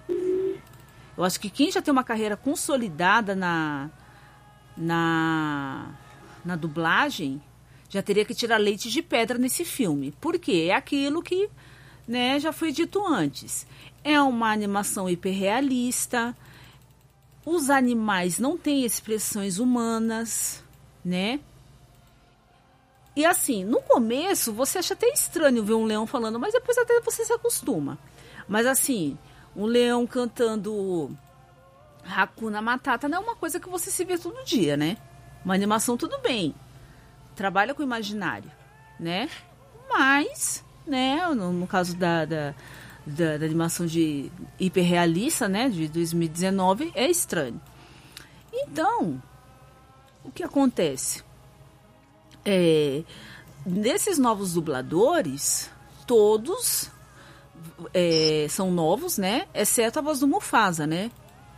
[SPEAKER 2] Eu acho que quem já tem uma carreira consolidada na na na dublagem já teria que tirar leite de pedra nesse filme, porque é aquilo que, né, já foi dito antes. É uma animação hiperrealista. Os animais não têm expressões humanas, né? E assim, no começo você acha até estranho ver um leão falando, mas depois até você se acostuma. Mas assim, um leão cantando Hakuna Matata não é uma coisa que você se vê todo dia, né? Uma animação tudo bem. Trabalha com imaginário, né? Mas, né, no, no caso da, da, da, da animação de hiperrealista, né, de 2019, é estranho. Então, o que acontece? É, desses novos dubladores, todos é, são novos, né? Exceto a voz do Mufasa, né?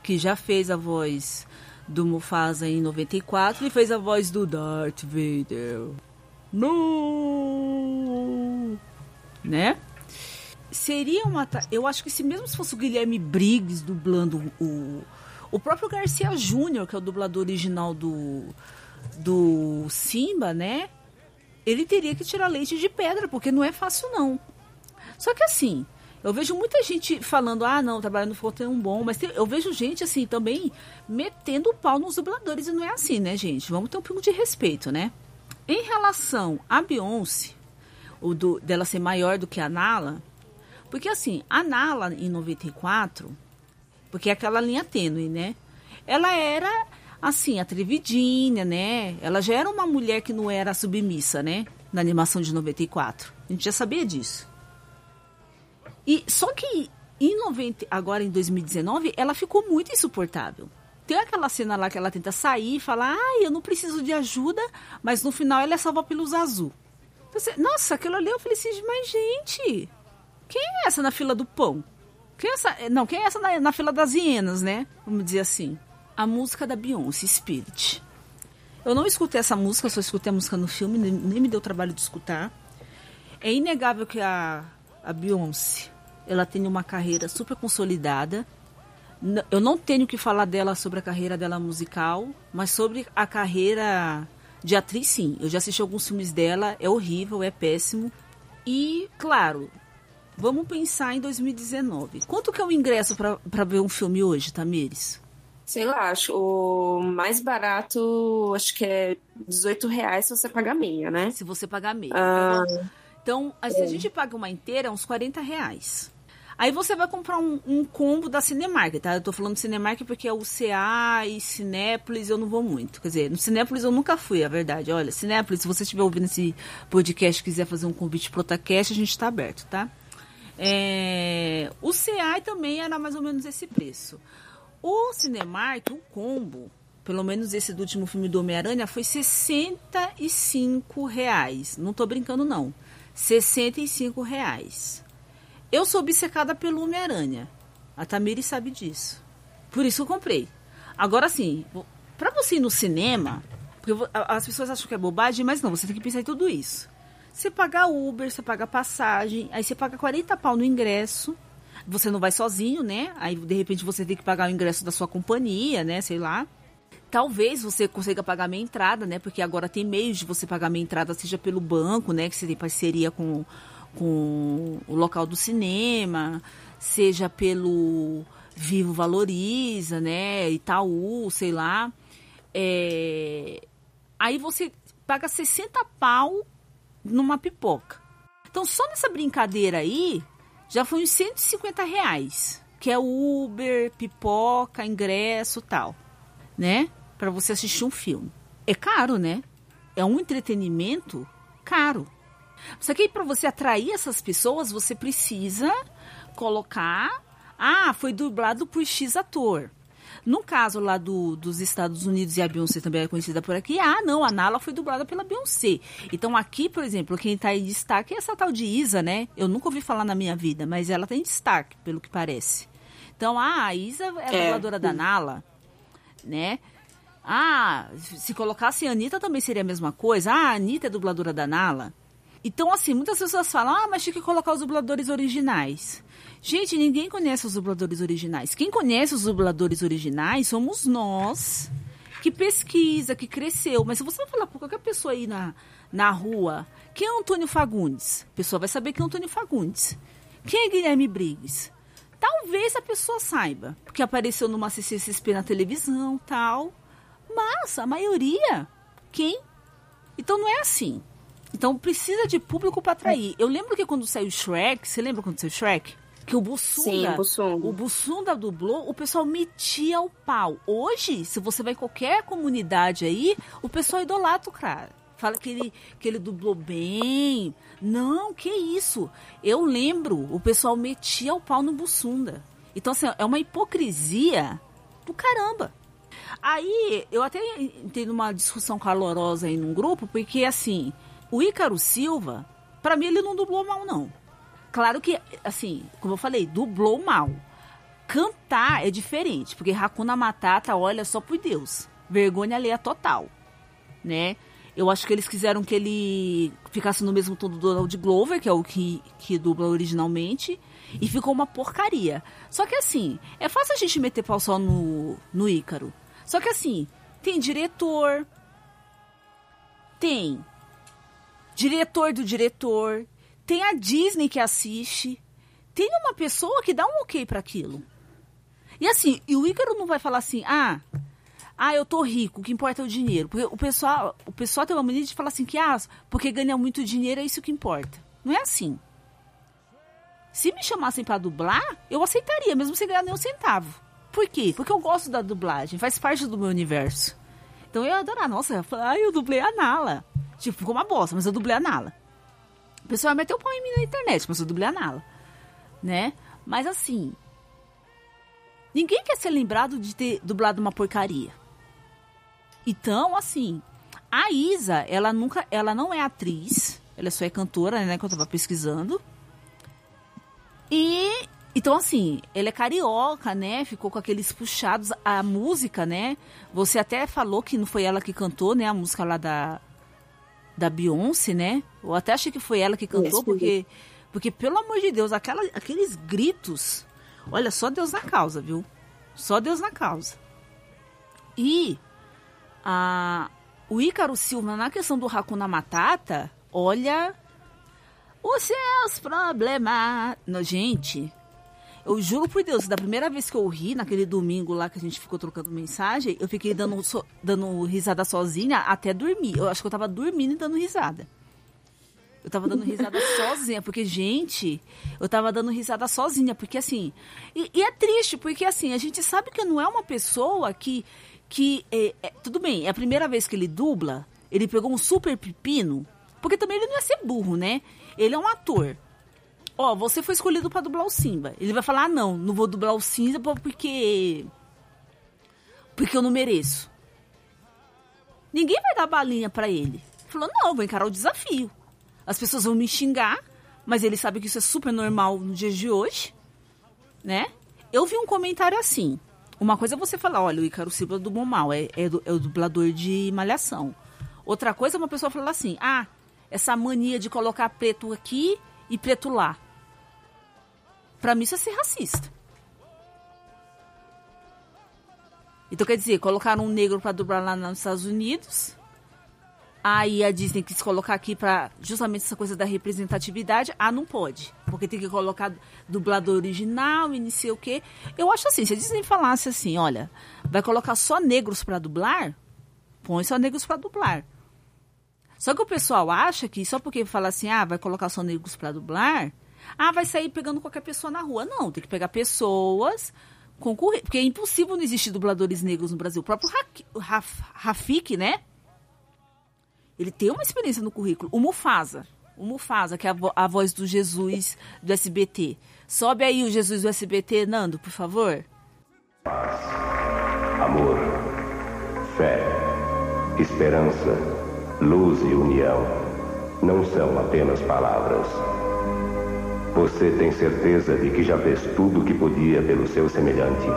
[SPEAKER 2] Que já fez a voz do Mufasa em 94 e fez a voz do Darth Vader. No! Né? Seria uma. Eu acho que se mesmo se fosse o Guilherme Briggs dublando o. O próprio Garcia Júnior, que é o dublador original do, do Simba, né? Ele teria que tirar leite de pedra, porque não é fácil não. Só que assim, eu vejo muita gente falando, ah, não, o trabalho não ficou tão bom, mas tem, eu vejo gente, assim, também metendo o pau nos dubladores, e não é assim, né, gente? Vamos ter um pouco de respeito, né? Em relação a Beyoncé, o do, dela ser maior do que a Nala, porque assim, a Nala em 94, porque é aquela linha tênue, né? Ela era assim, atrevidinha, né? Ela já era uma mulher que não era submissa, né? Na animação de 94. A gente já sabia disso. E só que em 90, agora em 2019, ela ficou muito insuportável. Tem aquela cena lá que ela tenta sair e falar, ai, eu não preciso de ajuda, mas no final ela é salva pelos azul. Então, nossa, aquilo ali eu falei assim, mas gente, quem é essa na fila do pão? Quem é essa? Não, quem é essa na, na fila das hienas, né? Vamos dizer assim. A música da Beyoncé, Spirit. Eu não escutei essa música, só escutei a música no filme, nem, nem me deu trabalho de escutar. É inegável que a, a Beyoncé, ela tem uma carreira super consolidada. Eu não tenho que falar dela sobre a carreira dela musical, mas sobre a carreira de atriz, sim. Eu já assisti alguns filmes dela, é horrível, é péssimo. E, claro, vamos pensar em 2019. Quanto que é o ingresso para ver um filme hoje, Tamires?
[SPEAKER 3] Sei lá, acho o mais barato, acho que é 18 reais se você pagar meia, né?
[SPEAKER 2] Se você pagar meia. Ah, então, se a é. gente paga uma inteira, é uns 40 reais. Aí você vai comprar um, um, combo da Cinemark, tá? Eu tô falando Cinemark porque é o CA e Cinépolis eu não vou muito. Quer dizer, no Cinépolis eu nunca fui, a verdade. Olha, Cinépolis, se você estiver ouvindo esse podcast quiser fazer um convite pro Otacast, a gente tá aberto, tá? É, o CA também era mais ou menos esse preço. O Cinemark, o combo, pelo menos esse do último filme do Homem-Aranha, foi 65 reais. Não tô brincando, não. 65 reais. Eu sou obcecada pelo Homem-Aranha. A Tamiri sabe disso. Por isso eu comprei. Agora sim, para você ir no cinema, porque as pessoas acham que é bobagem, mas não, você tem que pensar em tudo isso. Você paga Uber, você paga passagem, aí você paga 40 pau no ingresso você não vai sozinho, né? Aí de repente você tem que pagar o ingresso da sua companhia, né? Sei lá. Talvez você consiga pagar meia entrada, né? Porque agora tem meios de você pagar meia entrada, seja pelo banco, né? Que você tem parceria com, com o local do cinema, seja pelo Vivo Valoriza, né? Itaú, sei lá. É... Aí você paga 60 pau numa pipoca. Então, só nessa brincadeira aí, já foi uns 150 reais, que é Uber, pipoca, ingresso tal, né? Para você assistir um filme. É caro, né? É um entretenimento caro. Só que para você atrair essas pessoas, você precisa colocar. Ah, foi dublado por X ator. No caso lá do, dos Estados Unidos e a Beyoncé também é conhecida por aqui, ah, não, a Nala foi dublada pela Beyoncé. Então aqui, por exemplo, quem está em destaque é essa tal de Isa, né? Eu nunca ouvi falar na minha vida, mas ela tem tá destaque, pelo que parece. Então, ah, a Isa é a é. dubladora da Nala, né? Ah, se colocasse a Anitta também seria a mesma coisa. Ah, a Anitta é dubladora da Nala. Então, assim, muitas pessoas falam, ah, mas tinha que colocar os dubladores originais. Gente, ninguém conhece os dubladores originais. Quem conhece os dubladores originais somos nós, que pesquisa, que cresceu. Mas se você falar para qualquer pessoa aí na, na rua, quem é Antônio Fagundes? A pessoa vai saber quem é Antônio Fagundes. Quem é Guilherme Briggs? Talvez a pessoa saiba, porque apareceu numa CCXP na televisão, tal. Mas a maioria, quem? Então não é assim. Então precisa de público para atrair. Eu lembro que quando saiu Shrek, você lembra quando saiu Shrek? que o Bussunda, Sim, o Bussunda. o Bussunda dublou, o pessoal metia o pau. Hoje, se você vai em qualquer comunidade aí, o pessoal idolatra o cara. Fala que ele, que ele dublou bem. Não, que isso. Eu lembro, o pessoal metia o pau no Bussunda. Então, assim, é uma hipocrisia do caramba. Aí, eu até entrei numa discussão calorosa aí num grupo, porque, assim, o Ícaro Silva, para mim, ele não dublou mal, não. Claro que, assim, como eu falei, dublou mal. Cantar é diferente, porque Hakuna Matata, olha só por Deus, vergonha alheia total, né? Eu acho que eles quiseram que ele ficasse no mesmo tom do Donald Glover, que é o que, que dubla originalmente, e ficou uma porcaria. Só que assim, é fácil a gente meter pau só no, no Ícaro. Só que assim, tem diretor, tem diretor do diretor, tem a Disney que assiste, tem uma pessoa que dá um ok para aquilo. E assim, e o Ícaro não vai falar assim, ah, ah, eu tô rico, o que importa é o dinheiro. Porque o pessoal, o pessoal tem uma mania de falar assim que, ah, porque ganha muito dinheiro é isso que importa. Não é assim. Se me chamassem para dublar, eu aceitaria, mesmo sem ganhar nem um centavo. Por quê? Porque eu gosto da dublagem, faz parte do meu universo. Então eu ia adorar, nossa, eu, ah, eu dublei a Nala. Tipo, ficou uma bosta, mas eu dublei a Nala. O pessoal vai meter o pau em mim na internet, mas eu dublei a Nala. Né? Mas assim, ninguém quer ser lembrado de ter dublado uma porcaria. Então, assim, a Isa, ela nunca, ela não é atriz, ela só é cantora, né, que eu tava pesquisando. E então, assim, ele é carioca, né? Ficou com aqueles puxados. A música, né? Você até falou que não foi ela que cantou, né? A música lá da, da Beyoncé, né? Eu até achei que foi ela que cantou, porque, porque, pelo amor de Deus, aquela, aqueles gritos. Olha, só Deus na causa, viu? Só Deus na causa. E a, o Ícaro Silva, na questão do Hakuna Matata, olha. Os seus problemas. Gente, eu juro por Deus, da primeira vez que eu ri, naquele domingo lá que a gente ficou trocando mensagem, eu fiquei dando, so, dando risada sozinha até dormir. Eu acho que eu tava dormindo e dando risada. Eu tava dando risada sozinha, porque, gente, eu tava dando risada sozinha, porque assim. E, e, é triste, porque assim, a gente sabe que não é uma pessoa que. que é, é, tudo bem, é a primeira vez que ele dubla, ele pegou um super pepino, porque também ele não ia ser burro, né? Ele é um ator ó, você foi escolhido para dublar o Simba. Ele vai falar, ah, não, não vou dublar o Simba porque porque eu não mereço. Ninguém vai dar balinha para ele. Falou, não, vou encarar o desafio. As pessoas vão me xingar, mas ele sabe que isso é super normal no dia de hoje, né? Eu vi um comentário assim. Uma coisa é você falar, olha, o Icaro Silva do Bom Mal, é, é, é o dublador de Malhação. Outra coisa é uma pessoa falar assim, ah, essa mania de colocar preto aqui e preto lá. Para mim isso é ser racista. Então quer dizer, colocaram um negro para dublar lá nos Estados Unidos. Aí a Disney quis colocar aqui para justamente essa coisa da representatividade. Ah, não pode. Porque tem que colocar dublador original e não sei o quê. Eu acho assim, se a Disney falasse assim, olha, vai colocar só negros para dublar, põe só negros para dublar. Só que o pessoal acha que só porque fala assim, ah, vai colocar só negros para dublar, ah, vai sair pegando qualquer pessoa na rua. Não, tem que pegar pessoas currículo. Porque é impossível não existir dubladores negros no Brasil. O próprio Rafik, né? Ele tem uma experiência no currículo. O Mufasa. O Mufasa, que é a, vo a voz do Jesus do SBT. Sobe aí o Jesus do SBT, Nando, por favor.
[SPEAKER 4] Paz, amor, fé, esperança, luz e união não são apenas palavras você tem certeza de que já fez tudo o que podia pelo seu semelhante?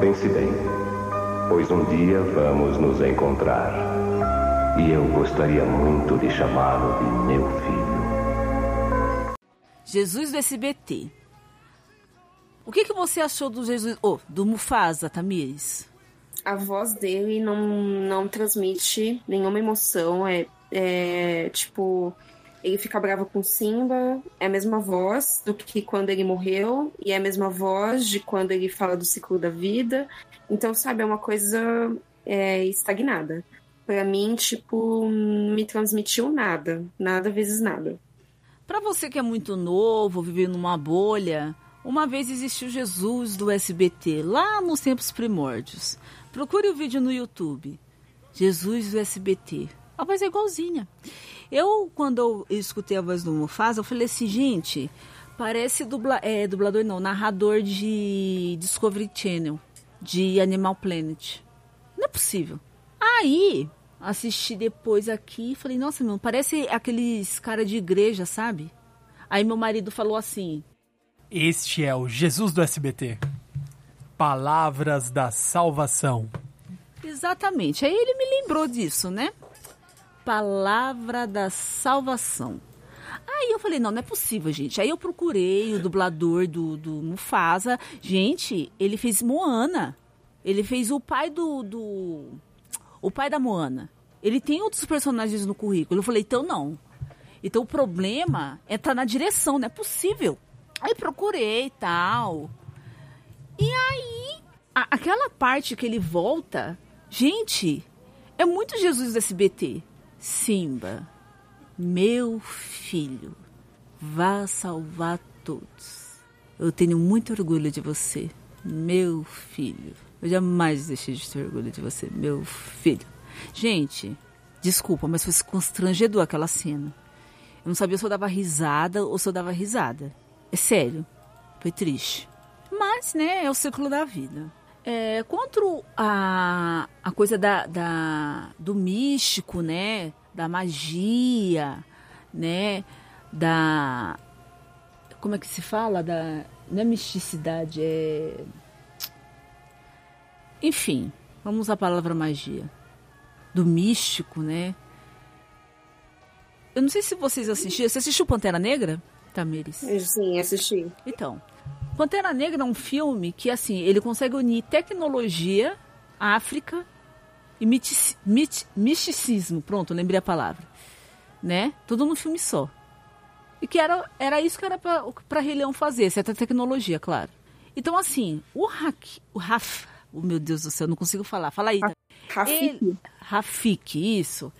[SPEAKER 4] Pense bem, pois um dia vamos nos encontrar. E eu gostaria muito de chamá-lo de meu filho.
[SPEAKER 2] Jesus do SBT. O que, que você achou do Jesus. Oh, do Mufasa, Tamires?
[SPEAKER 3] A voz dele não, não transmite nenhuma emoção. É, é tipo ele fica bravo com Simba, é a mesma voz do que quando ele morreu, e é a mesma voz de quando ele fala do ciclo da vida. Então, sabe, é uma coisa é, estagnada. Para mim, tipo, não me transmitiu nada. Nada vezes nada.
[SPEAKER 2] Para você que é muito novo, vive numa bolha, uma vez existiu Jesus do SBT, lá nos tempos primórdios. Procure o vídeo no YouTube. Jesus do SBT. A voz é igualzinha. Eu, quando eu escutei a voz do Mufasa, eu falei assim, gente, parece dubla, é, dublador não, narrador de Discovery Channel, de Animal Planet. Não é possível. Aí, assisti depois aqui e falei, nossa, meu, parece aqueles cara de igreja, sabe? Aí meu marido falou assim:
[SPEAKER 5] Este é o Jesus do SBT. Palavras da salvação.
[SPEAKER 2] Exatamente. Aí ele me lembrou disso, né? Palavra da Salvação. Aí eu falei, não, não é possível, gente. Aí eu procurei o dublador do, do Mufasa. Gente, ele fez Moana. Ele fez o pai do, do. O pai da Moana. Ele tem outros personagens no currículo. Eu falei, então não. Então o problema é estar tá na direção, não é possível. Aí procurei e tal. E aí, a, aquela parte que ele volta, gente, é muito Jesus do SBT. Simba, meu filho, vá salvar todos. Eu tenho muito orgulho de você, meu filho. Eu jamais deixei de ter orgulho de você, meu filho. Gente, desculpa, mas foi constrangedor aquela cena. Eu não sabia se eu dava risada ou se eu dava risada. É sério. Foi triste. Mas, né, é o ciclo da vida. É, contra a, a coisa da, da, do místico, né? Da magia, né? Da. Como é que se fala? Da. Não é misticidade, é. Enfim, vamos usar a palavra magia. Do místico, né? Eu não sei se vocês assistiram. Você assistiu Pantera Negra, Tamires?
[SPEAKER 3] Sim, assisti.
[SPEAKER 2] Então, Pantera Negra é um filme que, assim, ele consegue unir tecnologia, África e mitic, mit, misticismo. Pronto, lembrei a palavra. Né? Tudo num filme só. E que era, era isso que era pra Rei Leão fazer, certa tecnologia, claro. Então, assim, o Hack, o Raf, oh, meu Deus do céu, não consigo falar. Fala aí.
[SPEAKER 3] Rafik.
[SPEAKER 2] Rafik, isso.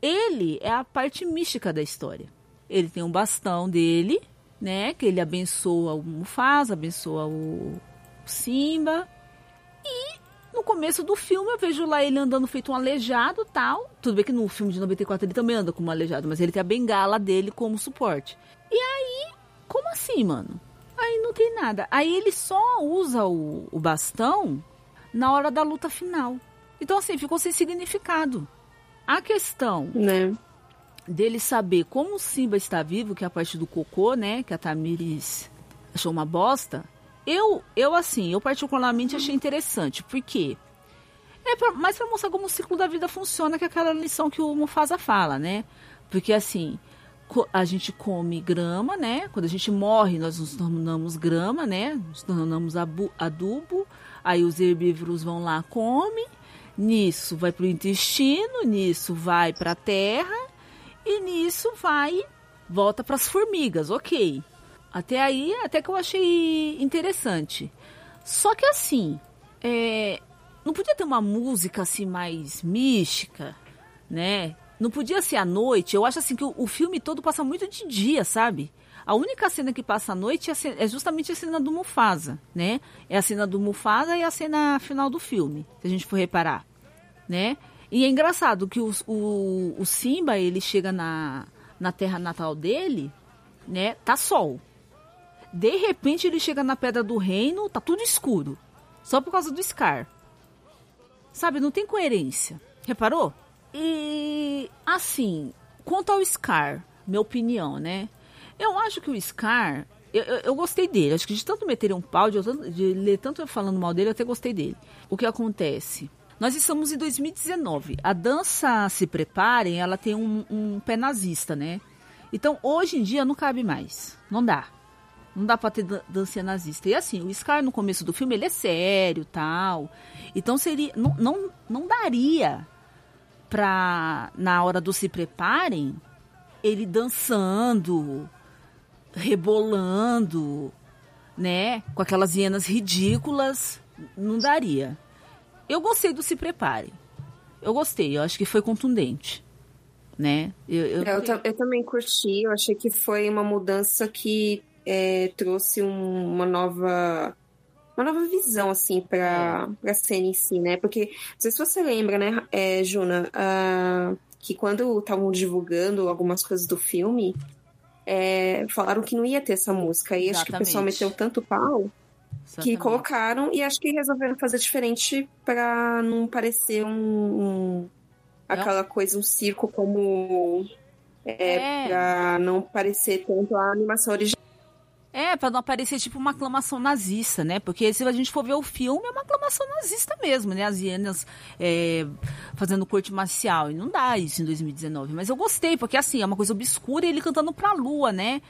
[SPEAKER 2] Ele é a parte mística da história. Ele tem um bastão dele, né? Que ele abençoa o Mufasa, abençoa o Simba. E no começo do filme eu vejo lá ele andando feito um aleijado tal. Tudo bem que no filme de 94 ele também anda como um aleijado, mas ele tem a bengala dele como suporte. E aí, como assim, mano? Aí não tem nada. Aí ele só usa o, o bastão na hora da luta final. Então, assim, ficou sem significado. A questão
[SPEAKER 3] Né?
[SPEAKER 2] Dele saber como o Simba está vivo, que é a parte do cocô, né? Que a Tamires achou uma bosta. Eu, eu assim, eu particularmente achei interessante, porque é pra, mais para mostrar como o ciclo da vida funciona, que é aquela lição que o Mufasa fala, né? Porque assim, a gente come grama, né? Quando a gente morre, nós nos tornamos grama, né? Nos tornamos adubo. Aí os herbívoros vão lá, comem. Nisso vai pro intestino, nisso vai pra terra e nisso vai volta para as formigas, ok. Até aí, até que eu achei interessante. Só que assim, é, não podia ter uma música assim mais mística, né? Não podia ser à noite. Eu acho assim que o, o filme todo passa muito de dia, sabe? A única cena que passa à noite é, é justamente a cena do Mufasa, né? É a cena do Mufasa e a cena final do filme, se a gente for reparar, né? E é engraçado que o, o Simba, ele chega na, na terra natal dele, né? Tá sol. De repente ele chega na Pedra do Reino, tá tudo escuro. Só por causa do Scar. Sabe, não tem coerência. Reparou? E assim, quanto ao Scar, minha opinião, né? Eu acho que o Scar, eu, eu, eu gostei dele. Acho que de tanto meter um pau, de, de ler tanto falando mal dele, eu até gostei dele. O que acontece? Nós estamos em 2019. A dança Se Preparem, ela tem um, um pé nazista, né? Então, hoje em dia, não cabe mais. Não dá. Não dá pra ter dan- dança nazista. E assim, o Scar no começo do filme, ele é sério tal. Então seria. Não, não, não daria pra, na hora do se preparem, ele dançando, rebolando, né? Com aquelas hienas ridículas. Não daria. Eu gostei do se preparem. Eu gostei, eu acho que foi contundente. Né? Eu, eu-
[SPEAKER 3] É, Eu, eu também curti, eu achei que foi uma mudança que é, trouxe um- uma nova uma nova visão assim para para cena em si, né? Porque não sei se você lembra, né, é, Juna, ah, que quando estavam divulgando algumas coisas do filme, é, falaram que não ia ter essa música. E acho que o pessoal
[SPEAKER 2] Exatamente.
[SPEAKER 3] meteu tanto pau que
[SPEAKER 2] Exatamente.
[SPEAKER 3] colocaram e acho que resolveram fazer diferente para não parecer um, um- aquela coisa, um circo como
[SPEAKER 2] É.
[SPEAKER 3] Pra não parecer tanto a animação original.
[SPEAKER 2] É, pra não aparecer tipo uma aclamação nazista, né? Porque se a gente for ver o filme, é uma aclamação nazista mesmo, né? As hienas é, fazendo corte marcial. E não dá isso em 2019. Mas eu gostei, porque assim, é uma coisa obscura e ele cantando pra lua, né?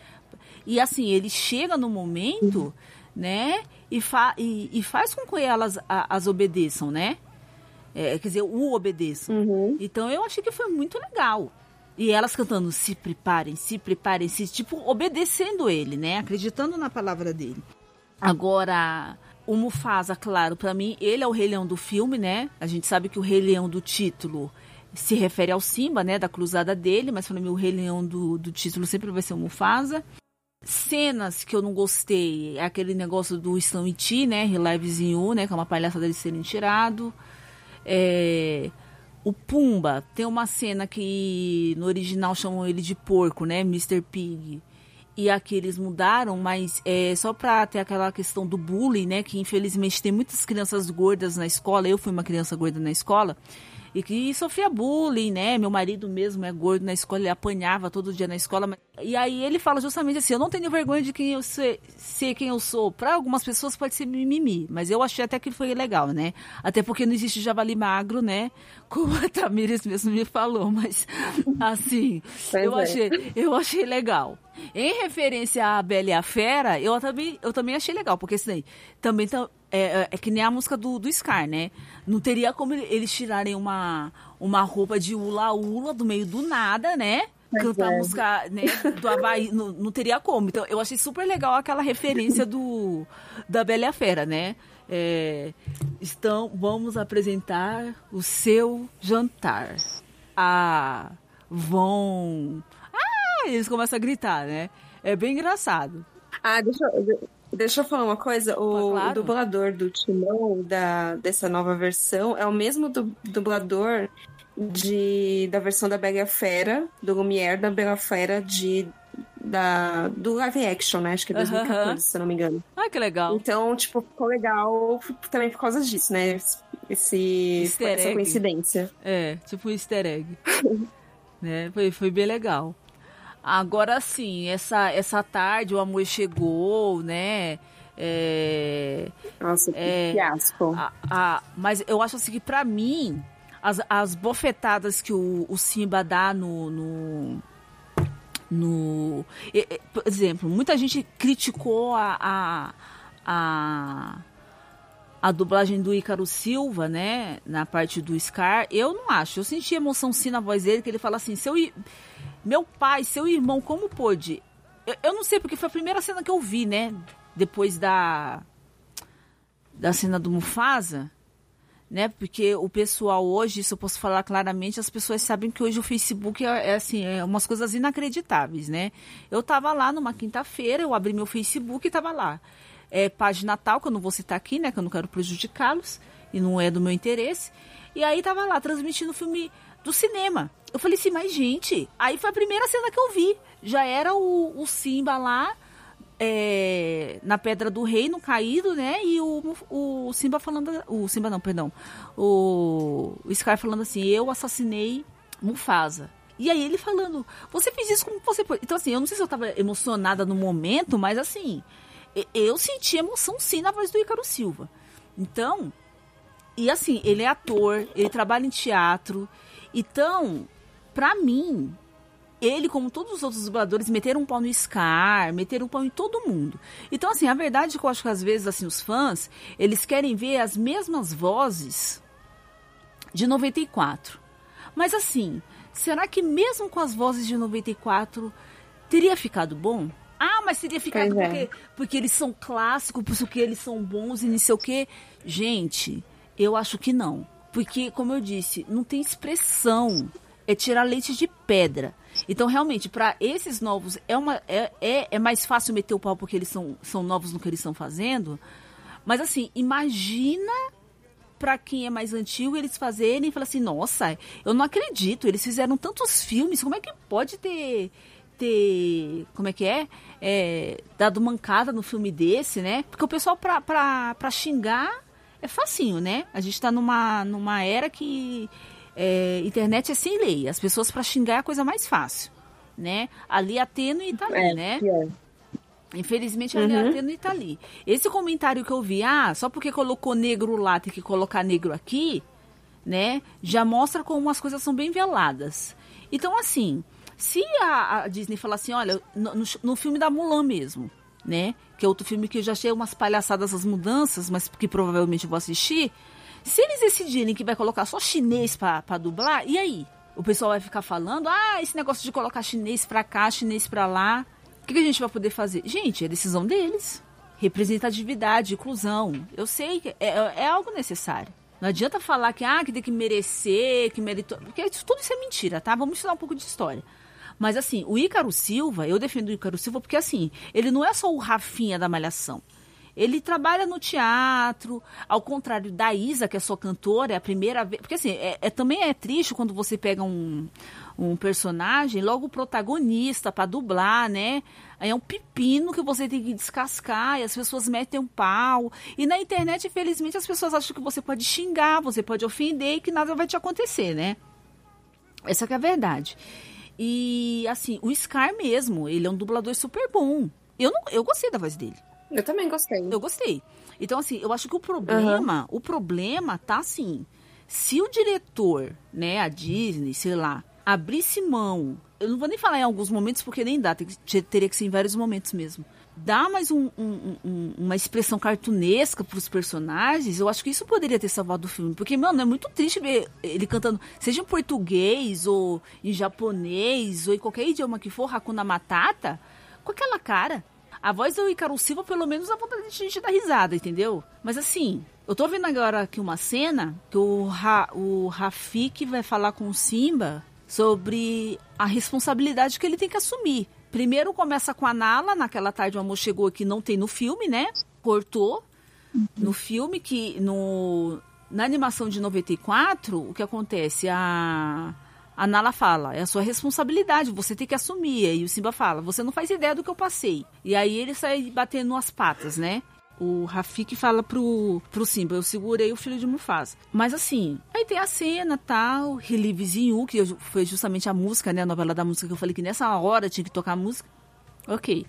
[SPEAKER 2] E assim, ele chega no momento, né? E, fa e, e faz com que elas a- as obedeçam, né? É, quer dizer, o obedeçam.
[SPEAKER 3] Uhum.
[SPEAKER 2] Então eu achei que foi muito legal. E elas cantando, se preparem, se preparem, se, tipo, obedecendo ele, né? Acreditando na palavra dele. Agora, o Mufasa, claro, pra mim, ele é o Rei Leão do filme, né? A gente sabe que o Rei Leão do título se refere ao Simba, né? Da cruzada dele, mas pra mim o Rei Leão do, do título sempre vai ser o Mufasa. Cenas que eu não gostei é aquele negócio do Stan Iti, né? Relives in You, né? Que é uma palhaça dele serem tirado. É, o Pumba tem uma cena que no original chamam ele de porco, né? Mr. Pig. e aqui eles mudaram, mas é só pra ter aquela questão do bullying, né? Que infelizmente tem muitas crianças gordas na escola. Eu fui uma criança gorda na escola e que sofria bullying, né? Meu marido mesmo é gordo na escola, ele apanhava todo dia na escola. E aí ele fala justamente assim: eu não tenho vergonha de quem eu sei, ser quem eu sou. Para algumas pessoas pode ser mimimi, mas eu achei até que foi legal, né? Até porque não existe javali magro, né? Como a Tamires mesmo me falou, mas assim, eu, é. achei, eu achei legal. Em referência à Bela e a Fera, eu também, eu também achei legal, porque isso daí também tá, é, é, é, que nem a música do, do Scar, né? Não teria como eles tirarem uma, uma roupa de ula-ula do meio do nada, né? Cantar é. música né, do Havaí, não, não teria como. Então, eu achei super legal aquela referência do da Bela e a Fera, né? É, estão, vamos apresentar o seu jantar. Ah, vão eles começam a gritar, né? É bem engraçado.
[SPEAKER 3] Ah, deixa eu, deixa eu falar uma coisa. O, claro. o dublador do Timão, da, dessa nova versão, é o mesmo du, dublador de, da versão da Bela Fera, do Lumière, da Bela Fera de da, do live action, né? Acho que é 2014, uh -huh. se eu não me engano.
[SPEAKER 2] Ah, que legal.
[SPEAKER 3] Então, tipo, ficou legal também por causa disso, né? Esse, essa coincidência.
[SPEAKER 2] É, tipo um easter egg. né? Foi, foi bem legal. Agora sim, essa, essa tarde o amor chegou, né?
[SPEAKER 3] É, Nossa, que é, fiasco.
[SPEAKER 2] A, a, mas eu acho assim que pra mim, as, as bofetadas que o, o Simba dá no. no, no por exemplo, muita gente criticou a, a, a a dublagem do Ícaro Silva, né, na parte do Scar, eu não acho. Eu senti emoção sim na voz dele, que ele fala assim, seu meu pai, seu irmão, como pôde? Eu, eu não sei, porque foi a primeira cena que eu vi, né? Depois da. Da cena do Mufasa né? Porque o pessoal hoje, isso eu posso falar claramente, as pessoas sabem que hoje o Facebook é, é assim, é umas coisas inacreditáveis, né? Eu tava lá numa quinta-feira, eu abri meu Facebook e tava lá. É, página tal, que eu não vou citar aqui, né? Que eu não quero prejudicá-los e não é do meu interesse. E aí tava lá transmitindo o filme do cinema. Eu falei assim, mas gente, aí foi a primeira cena que eu vi. Já era o, o Simba lá é, na Pedra do Reino caído, né? E o, o Simba falando. O Simba não, perdão. O, o Sky falando assim: Eu assassinei Mufasa. E aí ele falando, você fez isso como você pode. Então, assim, eu não sei se eu tava emocionada no momento, mas assim, eu senti emoção sim na voz do Ícaro Silva. Então, e assim, ele é ator, ele trabalha em teatro. Então, pra mim, ele, como todos os outros dubladores, meteram um pau no Scar, meteram um pau em todo mundo. Então, assim, a verdade é que eu acho que às vezes, assim, os fãs, eles querem ver as mesmas vozes de 94. Mas, assim, será que mesmo com as vozes de 94 teria ficado bom? Ah, mas teria ficado é. porque, porque eles são clássicos, porque eles são bons e não sei o quê. Gente, eu acho que não. Porque, como eu disse, não tem expressão é tirar leite de pedra. Então, realmente, para esses novos, é, uma, é, é, é, mais fácil meter o pau porque eles são, são novos no que eles estão fazendo. Mas, assim, imagina para quem é mais antigo eles fazerem e falar assim: nossa, eu não acredito, eles fizeram tantos filmes, como é que pode ter. ter como é que é? é dado mancada no filme desse, né? Porque o pessoal, pra xingar, é facinho, né? A gente tá numa, numa era que é, internet é sem lei. As pessoas para xingar é a coisa mais fácil, né? Ali a tênue tá ali, é, né? É. Infelizmente, ali uhum. a tênue tá ali. Esse comentário que eu vi, ah, só porque colocou negro lá, tem que colocar negro aqui, né? Já mostra como as coisas são bem veladas. Então, assim, se a, a Disney falar assim, olha, no, no, no, filme da Mulan mesmo, né? Que é outro filme que eu já achei umas palhaçadas as mudanças, mas que provavelmente vou assistir. Se eles decidirem que vai colocar só chinês para dublar, e aí? O pessoal vai ficar falando, ah, esse negócio de colocar chinês pra cá, chinês pra lá. O que, que a gente vai poder fazer? Gente, é decisão deles. Representatividade, inclusão. Eu sei que é, é, algo necessário. Não adianta falar que, ah, que tem que merecer, que meritou. Porque tudo isso é mentira, tá? Vamos estudar um pouco de história. Mas assim, o Ícaro Silva, eu defendo o Ícaro Silva porque assim, ele não é só o Rafinha da Malhação. Ele trabalha no teatro, ao contrário da Isa, que é sua cantora, é a primeira vez. Porque assim, é, é também é triste quando você pega um, um personagem, logo o protagonista para dublar, né? É um pepino que você tem que descascar e as pessoas metem um pau. E na internet, infelizmente, as pessoas acham que você pode xingar, você pode ofender e que nada vai te acontecer, né? Essa é a verdade. E assim, o Scar mesmo, ele é um dublador super bom. Eu não, eu gostei da voz dele.
[SPEAKER 3] Eu também gostei.
[SPEAKER 2] Eu gostei. Então assim, eu acho que o problema, uhum. o problema tá assim, se o diretor, né, a Disney, sei lá, abrisse mão, eu não vou nem falar em alguns momentos porque nem dá, teria que ser em vários momentos mesmo. Dá mais um, um, um, uma expressão cartunesca para os personagens, eu acho que isso poderia ter salvado o filme. Porque, mano, é muito triste ver ele cantando, seja em português, ou em japonês, ou em qualquer idioma que for, Hakuna Matata, com aquela cara. A voz do Icaro Silva, pelo menos, a vontade de gente dar risada, entendeu? Mas assim, eu tô vendo agora aqui uma cena que o, Ra, o Rafik vai falar com o Simba sobre a responsabilidade que ele tem que assumir. Primeiro começa com a Nala, naquela tarde o amor chegou que não tem no filme, né? Cortou no filme que no na animação de 94, o que acontece? A a Nala fala, é a sua responsabilidade, você tem que assumir. E o Simba fala, você não faz ideia do que eu passei. E aí ele sai batendo as patas, né? O Rafik fala pro, pro Simba, eu segurei o filho de Mufasa. Mas assim, aí tem a cena, tal, Relivezinho, que foi justamente a música, né, a novela da música que eu falei que nessa hora tinha que tocar a música. Ok.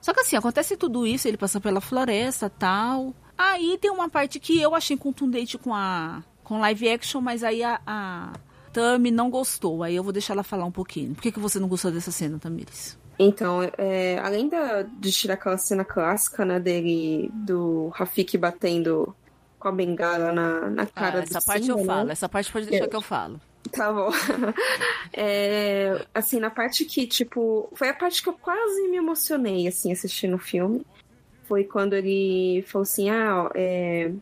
[SPEAKER 2] Só que assim, acontece tudo isso, ele passa pela floresta, tal. Aí tem uma parte que eu achei contundente com a com live action, mas aí a, a Tami não gostou. Aí eu vou deixar ela falar um pouquinho. Por que, que você não gostou dessa cena, Tamires?
[SPEAKER 3] Então, é, além da, de tirar aquela cena clássica, né, dele, do Rafik batendo com a bengala na, na cara ah,
[SPEAKER 2] essa do parte Simba, eu falo, né? essa parte pode deixar que eu falo.
[SPEAKER 3] Tá bom. É, assim, na parte que, tipo, foi a parte que eu quase me emocionei, assim, assistindo o filme. Foi quando ele falou assim, ah, é,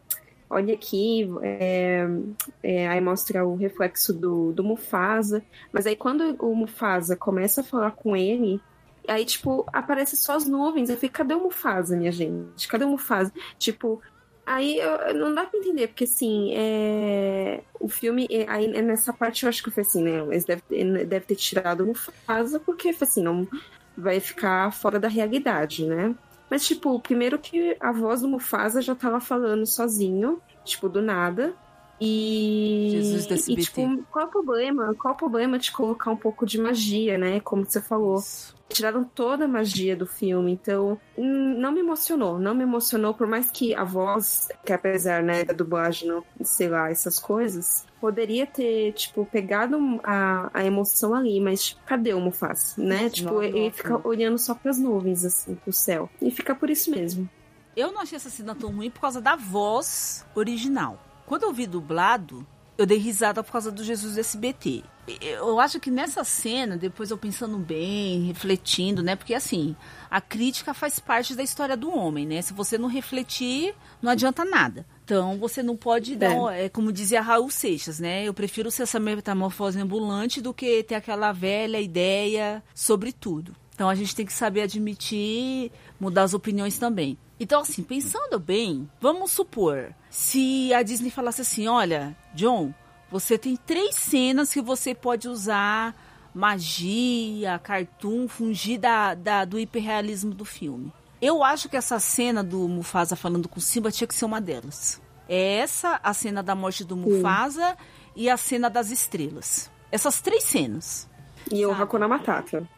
[SPEAKER 3] olha aqui, é, é, aí mostra o reflexo do, do Mufasa. Mas aí quando o Mufasa começa a falar com ele, Aí, tipo, aparece só as nuvens. Eu fico, cadê o Mufasa, minha gente? Cadê o Mufasa? Tipo, aí eu, não dá pra entender, porque assim, é... o filme, é, aí nessa parte eu acho que foi assim, né? Eles devem deve ter tirado o Mufasa, porque assim, não vai ficar fora da realidade, né? Mas, tipo, primeiro que a voz do Mufasa já tava falando sozinho, tipo, do nada. E,
[SPEAKER 2] Jesus
[SPEAKER 3] e tipo, qual é o problema? Qual é o problema de colocar um pouco de magia, né? Como você falou. Isso. Tiraram toda a magia do filme, então hum, não me emocionou, não me emocionou, por mais que a voz, que apesar, né, da dublagem, não, sei lá, essas coisas, poderia ter, tipo, pegado a, a emoção ali, mas cadê o Mufasa, né? tipo, não, ele não, fica não. olhando só pras nuvens, assim, pro céu. E fica por isso mesmo.
[SPEAKER 2] Eu não achei essa cena tão ruim por causa da voz original. Quando eu vi dublado, eu dei risada por causa do Jesus do SBT. Eu acho que nessa cena, depois eu pensando bem, refletindo, né? Porque assim, a crítica faz parte da história do homem, né? Se você não refletir, não adianta nada. Então você não pode dar, é. é como dizia Raul Seixas, né? Eu prefiro ser essa metamorfose ambulante do que ter aquela velha ideia sobre tudo. Então a gente tem que saber admitir, mudar as opiniões também. Então, assim, pensando bem, vamos supor, se a Disney falasse assim: olha, John, você tem três cenas que você pode usar magia, cartoon, fungir da, da, do hiperrealismo do filme. Eu acho que essa cena do Mufasa falando com Simba tinha que ser uma delas. É essa, a cena da morte do Mufasa Sim. e a cena das estrelas. Essas três cenas.
[SPEAKER 3] E sabe? o Hakuna Matata.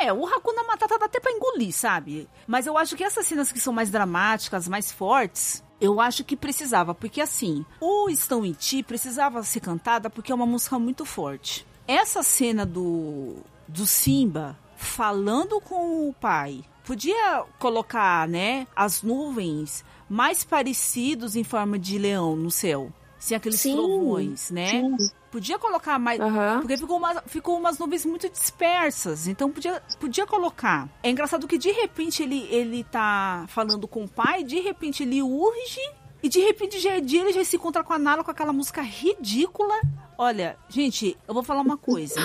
[SPEAKER 2] É, o Hakuna Matata dá até pra engolir, sabe? Mas eu acho que essas cenas que são mais dramáticas, mais fortes, eu acho que precisava, porque assim, o Estão em Ti precisava ser cantada porque é uma música muito forte. Essa cena do, do Simba falando com o pai, podia colocar, né, as nuvens mais parecidos em forma de leão no céu. Sem aqueles sim, trovões, né? Sim. Podia colocar mais. Uhum. Porque ficou, uma, ficou umas nuvens muito dispersas. Então podia, podia colocar. É engraçado que de repente ele, ele tá falando com o pai, de repente ele urge. E de repente já é dia, ele já se encontra com a Nala com aquela música ridícula. Olha, gente, eu vou falar uma coisa.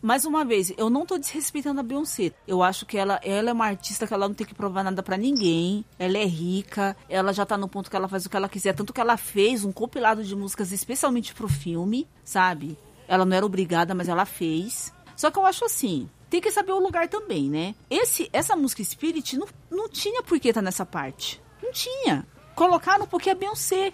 [SPEAKER 2] Mais uma vez, eu não tô desrespeitando a Beyoncé. Eu acho que ela, ela é uma artista que ela não tem que provar nada para ninguém. Ela é rica, ela já tá no ponto que ela faz o que ela quiser. Tanto que ela fez um compilado de músicas especialmente pro filme, sabe? Ela não era obrigada, mas ela fez. Só que eu acho assim, tem que saber o lugar também, né? Esse, essa música Spirit não, não tinha por que tá nessa parte. Não tinha. Colocaram porque é Beyoncé.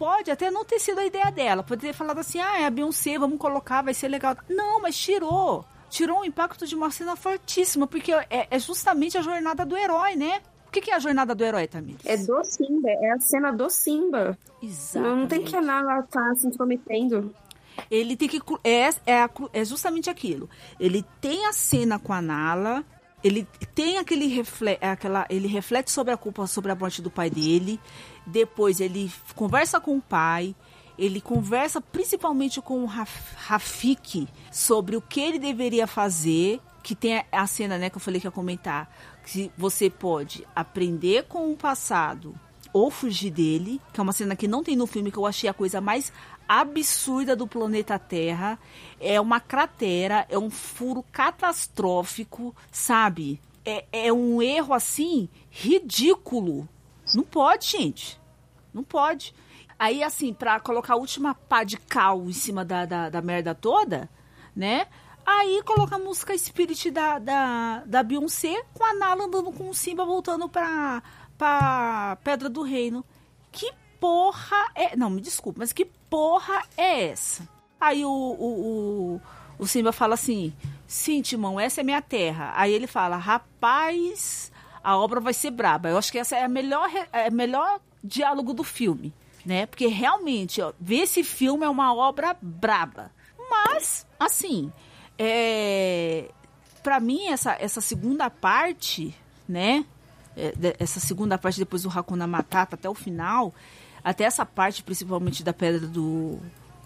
[SPEAKER 2] Pode até não ter sido a ideia dela. Pode ter falado assim, ah, é a Beyoncé, vamos colocar, vai ser legal. Não, mas tirou. Tirou o impacto de uma cena fortíssima, porque é, é justamente a jornada do herói, né? O que, que é a jornada do herói, Tamires?
[SPEAKER 3] É do Simba, é a cena do Simba.
[SPEAKER 2] Exatamente.
[SPEAKER 3] Não tem que a Nala tá se intrometendo.
[SPEAKER 2] Ele tem que. É, é, é justamente aquilo. Ele tem a cena com a Nala. Ele tem aquele refle aquela, ele reflete sobre a culpa sobre a morte do pai dele. Depois ele conversa com o pai. Ele conversa principalmente com o Raf- Rafik sobre o que ele deveria fazer. Que tem a cena, né, que eu falei que ia comentar. Que você pode aprender com o passado ou fugir dele, que é uma cena que não tem no filme, que eu achei a coisa mais absurda do planeta Terra. É uma cratera, é um furo catastrófico, sabe? É, é um erro assim ridículo. Não pode, gente. Não pode. Aí, assim, pra colocar a última pá de cal em cima da, da, da merda toda, né? Aí coloca a música Spirit da, da, da Beyoncé com a Nala andando com o Simba voltando pra, pra Pedra do Reino. Que porra é. Não, me desculpa, mas que porra é essa? Aí o, o, o, o Simba fala assim: Sim, Timão, essa é minha terra. Aí ele fala: Rapaz, a obra vai ser braba. Eu acho que essa é a melhor, re- é melhor diálogo do filme, né? Porque realmente, ó, ver esse filme é uma obra braba. Mas, assim, é, para mim essa, essa segunda parte, né? é, essa segunda parte depois do Hakuna Matata até o final, até essa parte principalmente da pedra do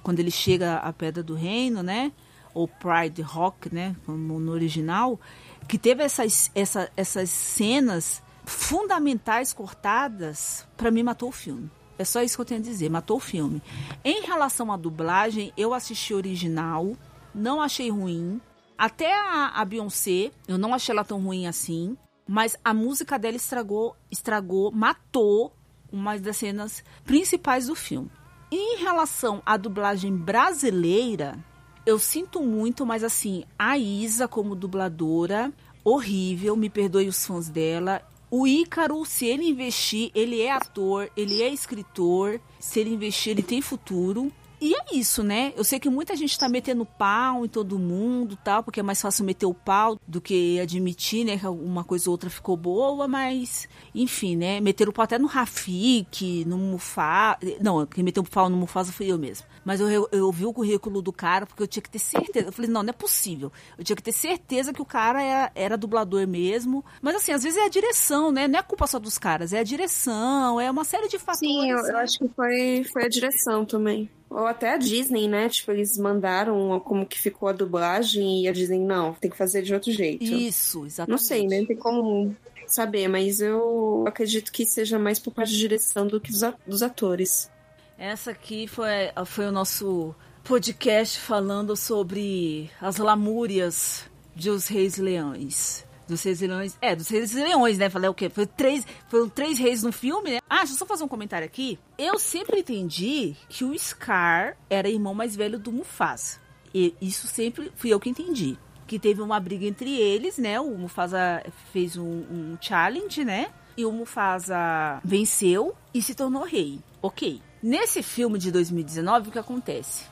[SPEAKER 2] quando ele chega à pedra do reino, né? Ou Pride Rock, né? Como no original, que teve essas, essa, essas cenas fundamentais cortadas, pra mim matou o filme. É só isso que eu tenho a dizer, matou o filme. Em relação à dublagem, eu assisti original, não achei ruim. Até a, a Beyoncé, eu não achei ela tão ruim assim. Mas a música dela estragou, estragou, matou uma das cenas principais do filme. Em relação à dublagem brasileira, eu sinto muito, mas assim, a Isa como dubladora, horrível, me perdoe os fãs dela. O Ícaro, se ele investir, ele é ator, ele é escritor, se ele investir, ele tem futuro. E é isso, né? Eu sei que muita gente tá metendo pau em todo mundo, tal, porque é mais fácil meter o pau do que admitir, né, que uma coisa ou outra ficou boa, mas enfim, né? Meteram o pau até no Rafik, no Mufasa. Não, quem meteu o pau no Mufasa fui eu mesmo. Mas eu, eu, eu vi o currículo do cara porque eu tinha que ter certeza. Eu falei, não, não é possível. Eu tinha que ter certeza que o cara era, era dublador mesmo. Mas assim, às vezes é a direção, né? Não é culpa só dos caras, é a direção, é uma série de fatores.
[SPEAKER 3] Sim, eu, eu
[SPEAKER 2] né?
[SPEAKER 3] acho que foi, foi a direção também. Ou até a Disney, né? Tipo, eles mandaram como que ficou a dublagem e a Disney, não, tem que fazer de outro jeito.
[SPEAKER 2] Isso, exatamente.
[SPEAKER 3] Não sei, né? Não tem como saber, mas eu acredito que seja mais por parte da direção do que dos, atores.
[SPEAKER 2] Essa aqui foi, foi o nosso podcast falando sobre as lamúrias dos reis leões. Dos reis e leões. É, dos reis e leões, né? Falei o quê? Foi três, foram três reis no filme, né? Ah, deixa eu só fazer um comentário aqui. Eu sempre entendi que o Scar era irmão mais velho do Mufasa. E isso sempre fui eu que entendi. Que teve uma briga entre eles, né? O Mufasa fez um, um challenge, né? E o Mufasa venceu e se tornou rei. Ok. Nesse filme de 2019, o que acontece?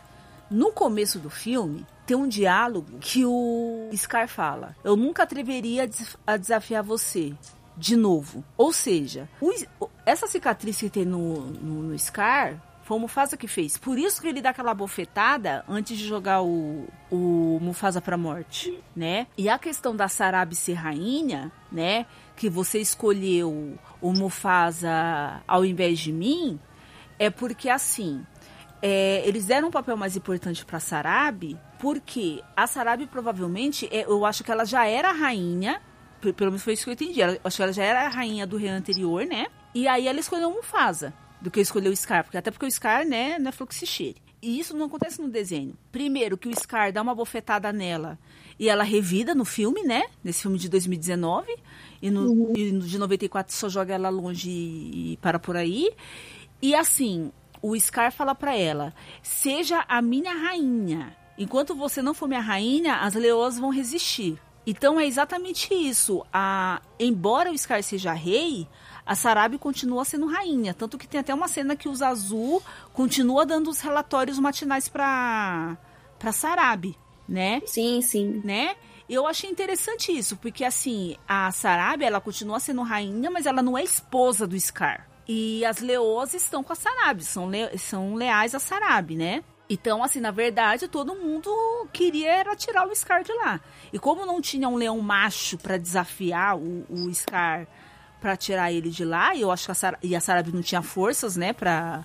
[SPEAKER 2] No começo do filme, tem um diálogo que o Scar fala: Eu nunca atreveria a des- a desafiar você de novo. Ou seja, o- essa cicatriz que tem no, no, no Scar foi o Mufasa que fez. Por isso que ele dá aquela bofetada antes de jogar o, o Mufasa pra morte, né? E a questão da Sarabi ser rainha, né? Que você escolheu o Mufasa ao invés de mim, é porque assim, é, eles deram um papel mais importante para Sarabi, porque a Sarabi provavelmente, é, eu acho que ela já era rainha, pe- pelo menos foi isso que eu entendi. Ela, eu acho que ela já era a rainha do rei anterior, né? E aí ela escolheu Mufasa, do que escolheu o Scar, porque até porque o Scar, né, não é Fluxicheire. e isso não acontece no desenho. Primeiro, que o Scar dá uma bofetada nela e ela revida no filme, né? Nesse filme de 2019. E no, uhum. e no de 94 só joga ela longe e, e para por aí. E assim, o Scar fala para ela: seja a minha rainha. Enquanto você não for minha rainha, as leoas vão resistir. Então é exatamente isso. A, embora o Scar seja rei, a Sarabi continua sendo rainha. Tanto que tem até uma cena que o Zazu continua dando os relatórios matinais para para Sarabi, né?
[SPEAKER 3] Sim, sim.
[SPEAKER 2] Né? Eu achei interessante isso, porque assim, a Sarabi, ela continua sendo rainha, mas ela não é esposa do Scar. E as leoas estão com a Sarabi, são, le são leais a Sarabi, né? Então, assim, na verdade, todo mundo queria era tirar o Scar de lá. E como não tinha um leão macho para desafiar o, o Scar para tirar ele de lá, e eu acho que a, Sar e a Sarabi não tinha forças, né, pra,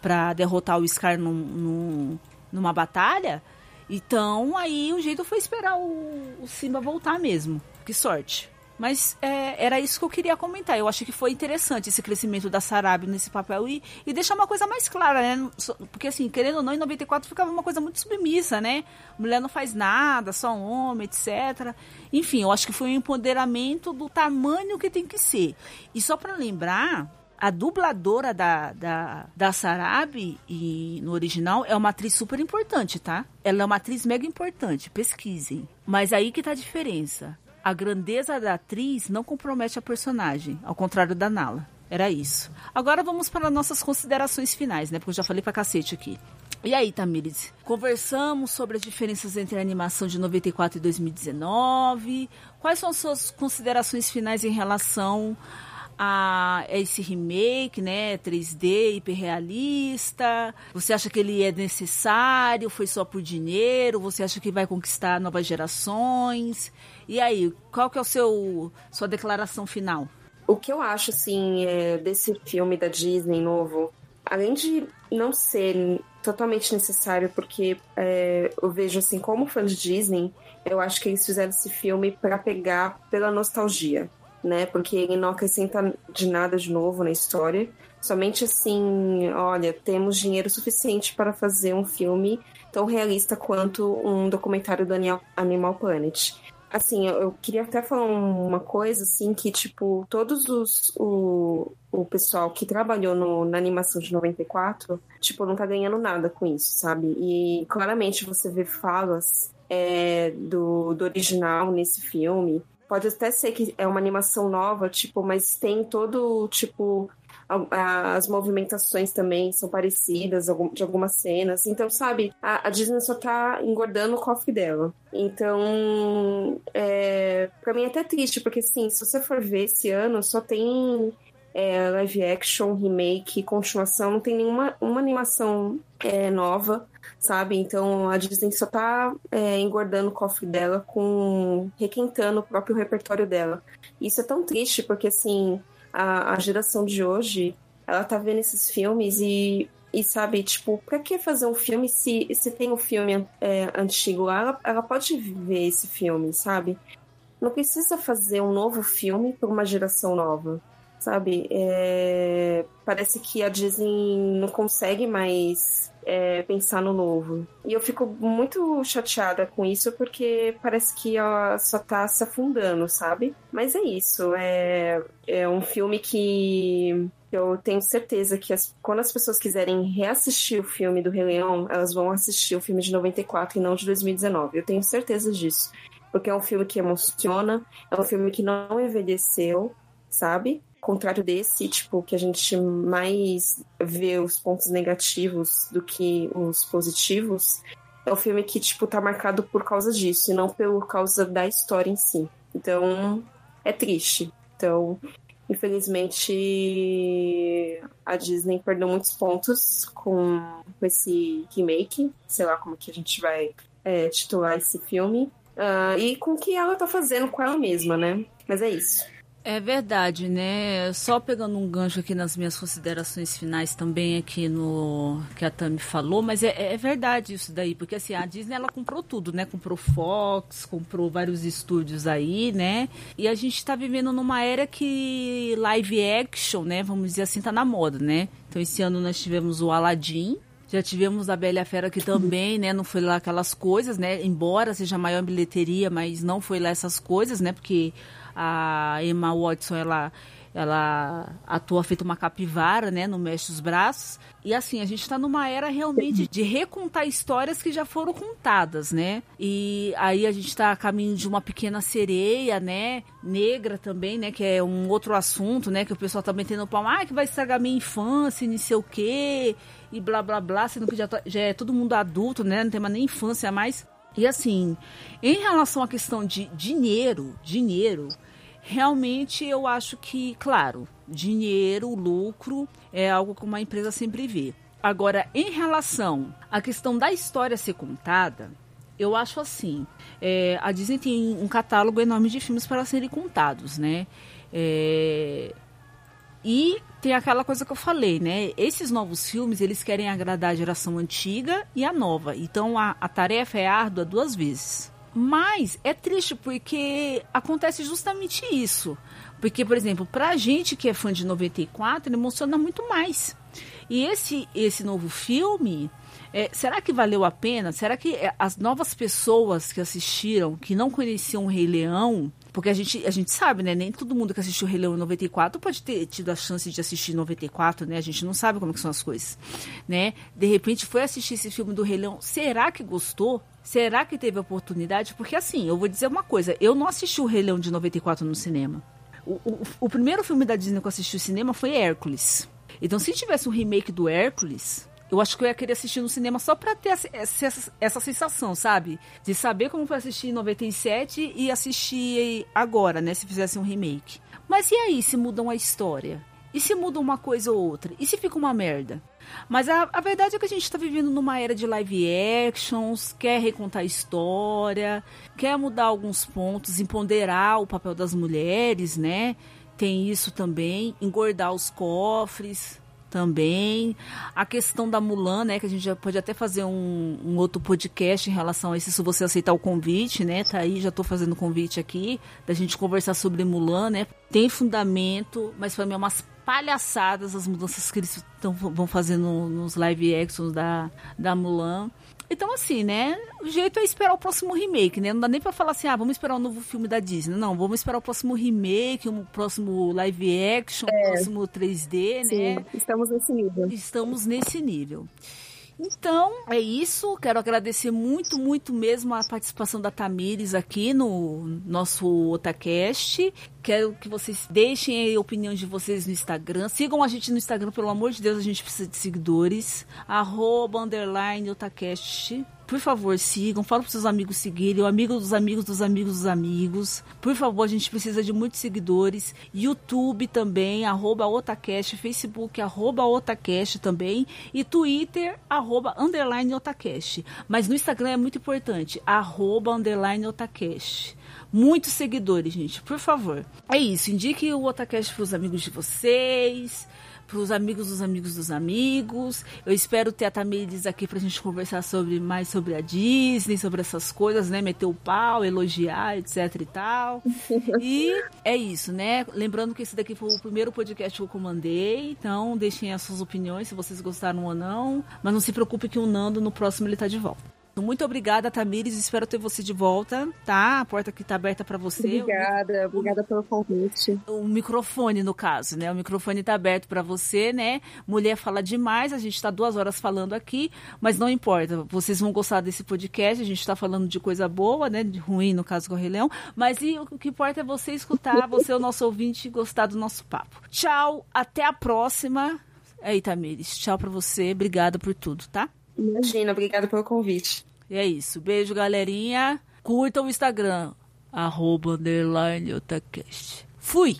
[SPEAKER 2] pra derrotar o Scar num, num, numa batalha, então aí o jeito foi esperar o, o Simba voltar mesmo. Que sorte. Mas é, era isso que eu queria comentar. Eu achei que foi interessante esse crescimento da Sarabia nesse papel e, e deixar uma coisa mais clara, né? Porque, assim, querendo ou não, em 94 ficava uma coisa muito submissa, né? Mulher não faz nada, só homem, etc. Enfim, eu acho que foi um empoderamento do tamanho que tem que ser. E só para lembrar, a dubladora da, da, da Sarabi e, no original é uma atriz super importante, tá? Ela é uma atriz mega importante, pesquisem. Mas aí que tá a diferença a grandeza da atriz não compromete a personagem, ao contrário da Nala. Era isso. Agora vamos para nossas considerações finais, né? Porque eu já falei pra cacete aqui. E aí, Tamires? Conversamos sobre as diferenças entre a animação de 94 e 2019. Quais são as suas considerações finais em relação a esse remake, né, 3D hiperrealista? Você acha que ele é necessário? Foi só por dinheiro? Você acha que vai conquistar novas gerações? E aí, qual que é o seu sua declaração final?
[SPEAKER 3] O que eu acho assim é, desse filme da Disney novo, além de não ser totalmente necessário, porque é, eu vejo assim como fã de Disney, eu acho que eles fizeram esse filme para pegar pela nostalgia né? Porque ele não acrescenta de nada de novo na história. Somente assim, olha, temos dinheiro suficiente para fazer um filme tão realista quanto um documentário do Animal Planet. Assim, eu, queria até falar uma coisa, assim, que, tipo, todos os... O, o pessoal que trabalhou no, na animação de 94, tipo, não tá ganhando nada com isso, sabe? E claramente você vê falas é, do, do original nesse filme, Pode até ser que é uma animação nova, tipo, mas tem todo, tipo, as movimentações também são parecidas de algumas cenas. Então, sabe, a, Disney só tá engordando o cofre dela. Então, é, pra mim é até triste, porque assim, se você for ver esse ano, só tem é, live action, remake, continuação, não tem nenhuma uma animação é, nova sabe? Então a Disney só tá é, engordando o cofre dela com requentando o próprio repertório dela. Isso é tão triste porque assim a, a geração de hoje ela tá vendo esses filmes e e sabe, tipo, pra que fazer um filme se, se tem um filme é, antigo lá? Ela, ela pode ver esse filme, sabe? Não precisa fazer um novo filme para uma geração nova, sabe? É, parece que a Disney não consegue mais é, pensar no novo. E eu fico muito chateada com isso porque parece que ela só tá se afundando, sabe? Mas é isso. É, é um filme que eu tenho certeza que as, quando as pessoas quiserem reassistir o filme do Rei Leão, elas vão assistir o filme de 94 e não de 2019. Eu tenho certeza disso. Porque é um filme que emociona, é um filme que não envelheceu, sabe? Contrário desse, tipo, que a gente mais vê os pontos negativos do que os positivos, é um filme que, tipo, tá marcado por causa disso, e não por causa da história em si. Então, é triste. Então, infelizmente, a Disney perdeu muitos pontos com, esse remake, sei lá como que a gente vai é, titular esse filme, uh, e com o que ela tá fazendo com ela mesma, né? Mas é isso.
[SPEAKER 2] É verdade, né? Só pegando um gancho aqui nas minhas considerações finais também aqui no que a Tami falou, mas é, é, verdade isso daí, porque assim, a Disney ela comprou tudo, né? Comprou Fox, comprou vários estúdios aí, né? E a gente tá vivendo numa era que live action, né? Vamos dizer assim, tá na moda, né? Então esse ano nós tivemos o Aladdin, Já tivemos a Bela Fera que também, né? Não foi lá aquelas coisas, né? Embora seja maior bilheteria, mas não foi lá essas coisas, né? Porque a Emma Watson, ela ela atua feito uma capivara, né, no Mexe os Braços. E assim, a gente está numa era realmente de recontar histórias que já foram contadas, né? E aí a gente está a caminho de uma pequena sereia, né, negra também, né, que é um outro assunto, né, que o pessoal também tem no palmo, ah, que vai estragar minha infância, não sei o quê, e blá blá blá, sendo que já, tá, já é todo mundo adulto, né, não tem mais nem infância mais. E assim, em relação à questão de dinheiro, dinheiro, realmente eu acho que, claro, dinheiro, lucro é algo que uma empresa sempre vê. Agora, em relação à questão da história ser contada, eu acho assim: é, a Disney tem um catálogo enorme de filmes para serem contados, né? É, e tem aquela coisa que eu falei, né? Esses novos filmes, eles querem agradar a geração antiga e a nova. Então a, a tarefa é árdua duas vezes. Mas é triste porque acontece justamente isso. Porque, por exemplo, pra gente que é fã de 94, ele emociona muito mais. E esse, esse novo filme, é, será que valeu a pena? Será que é, as novas pessoas que assistiram, que não conheciam o Rei Leão, porque a gente, a gente sabe, né? Nem todo mundo que assistiu o Rei Leão em 94 pode ter tido a chance de assistir em 94, né? A gente não sabe como são as coisas, né? De repente foi assistir esse filme do Rei Leão. Será que gostou? Será que teve oportunidade? Porque assim, eu vou dizer uma coisa: eu não assisti o Rei Leão de 94 no cinema. O, o, o primeiro filme da Disney que eu assisti no cinema foi Hércules. Então, se tivesse um remake do Hércules, eu acho que eu ia querer assistir no cinema só pra ter essa, essa, essa, sensação, sabe? De saber como foi assistir em 97 e assistir agora, né? Se fizesse um remake. Mas e aí se mudam a história? E se muda uma coisa ou outra? E se fica uma merda? Mas a, a verdade é que a gente está vivendo numa era de live actions, quer recontar história, quer mudar alguns pontos, empoderar o papel das mulheres, né? Tem isso também, engordar os cofres também. A questão da Mulan, né? Que a gente já pode até fazer um, um, outro podcast em relação a isso, se você aceitar o convite, né? Tá aí, já tô fazendo o convite aqui, da gente conversar sobre Mulan, né? Tem fundamento, mas para mim é umas palhaçadas as mudanças que eles tão, vão fazendo nos live actions da, da Mulan. Então, assim, né? O jeito é esperar o próximo remake, né? Não dá nem pra falar assim, ah, vamos esperar um novo filme da Disney. Não, vamos esperar o próximo remake, um próximo live action, é. um próximo 3D,
[SPEAKER 3] Sim,
[SPEAKER 2] né?
[SPEAKER 3] Estamos nesse nível.
[SPEAKER 2] Estamos nesse nível. Então, é isso. Quero agradecer muito, muito mesmo a participação da Tamires aqui no nosso Otacast. Quero que vocês deixem a opinião de vocês no Instagram. Sigam a gente no Instagram, pelo amor de Deus, a gente precisa de seguidores. Arroba, underline, Otacast. Por favor, sigam. Fala para seus amigos seguirem. O amigo dos amigos dos amigos dos amigos. Por favor, a gente precisa de muitos seguidores. YouTube também, arroba Otacast. Facebook, arroba Otacast também. E Twitter, arroba underline Otacast. Mas no Instagram é muito importante, arroba underline Otacast muitos seguidores, gente, por favor. É isso, indique o Otacast para os amigos de vocês para os amigos dos amigos dos amigos. Eu espero ter a Tamires aqui para a gente conversar sobre mais sobre a Disney, sobre essas coisas, né? Meter o pau, elogiar, etc e tal. e é isso, né? Lembrando que esse daqui foi o primeiro podcast que eu comandei, então deixem as suas opiniões se vocês gostaram ou não. Mas não se preocupe que o Nando no próximo ele tá de volta. Muito obrigada, Tamires. Espero ter você de volta, tá? A porta aqui tá aberta para você.
[SPEAKER 3] Obrigada, obrigada pelo convite.
[SPEAKER 2] O microfone, no caso, né? O microfone tá aberto para você, né? Mulher fala demais, a gente tá duas horas falando aqui, mas não importa. Vocês vão gostar desse podcast, a gente tá falando de coisa boa, né? De ruim, no caso com o Rei Leão. Mas e, o que importa é você escutar, você, o nosso ouvinte, gostar do nosso papo. Tchau, até a próxima. Aí, Tamires, tchau para você. Obrigada por tudo, tá?
[SPEAKER 3] Imagina, obrigada pelo convite.
[SPEAKER 2] E é isso. Beijo, galerinha. Curta o Instagram. Arroba underline otacast. Fui!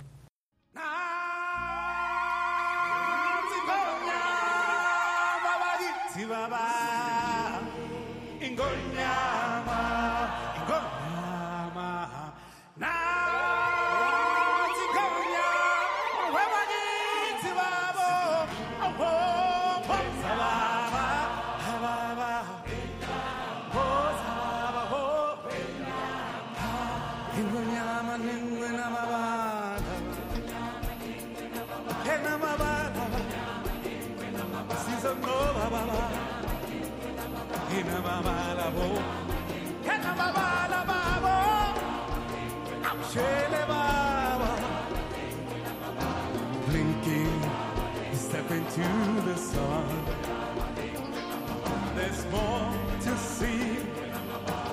[SPEAKER 6] More to see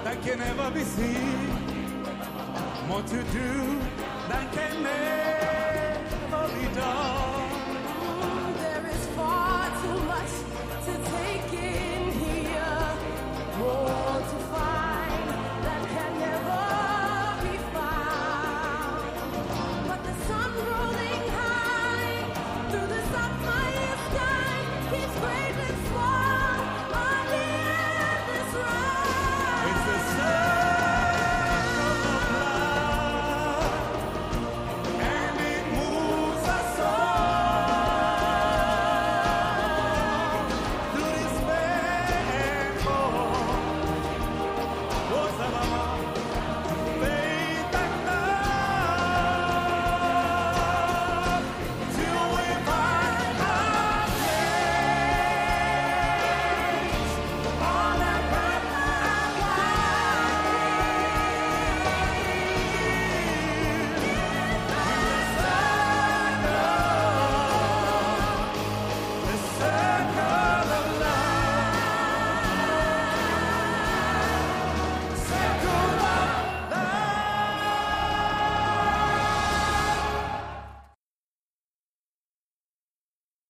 [SPEAKER 6] that can never be seen. More to do that can never be done.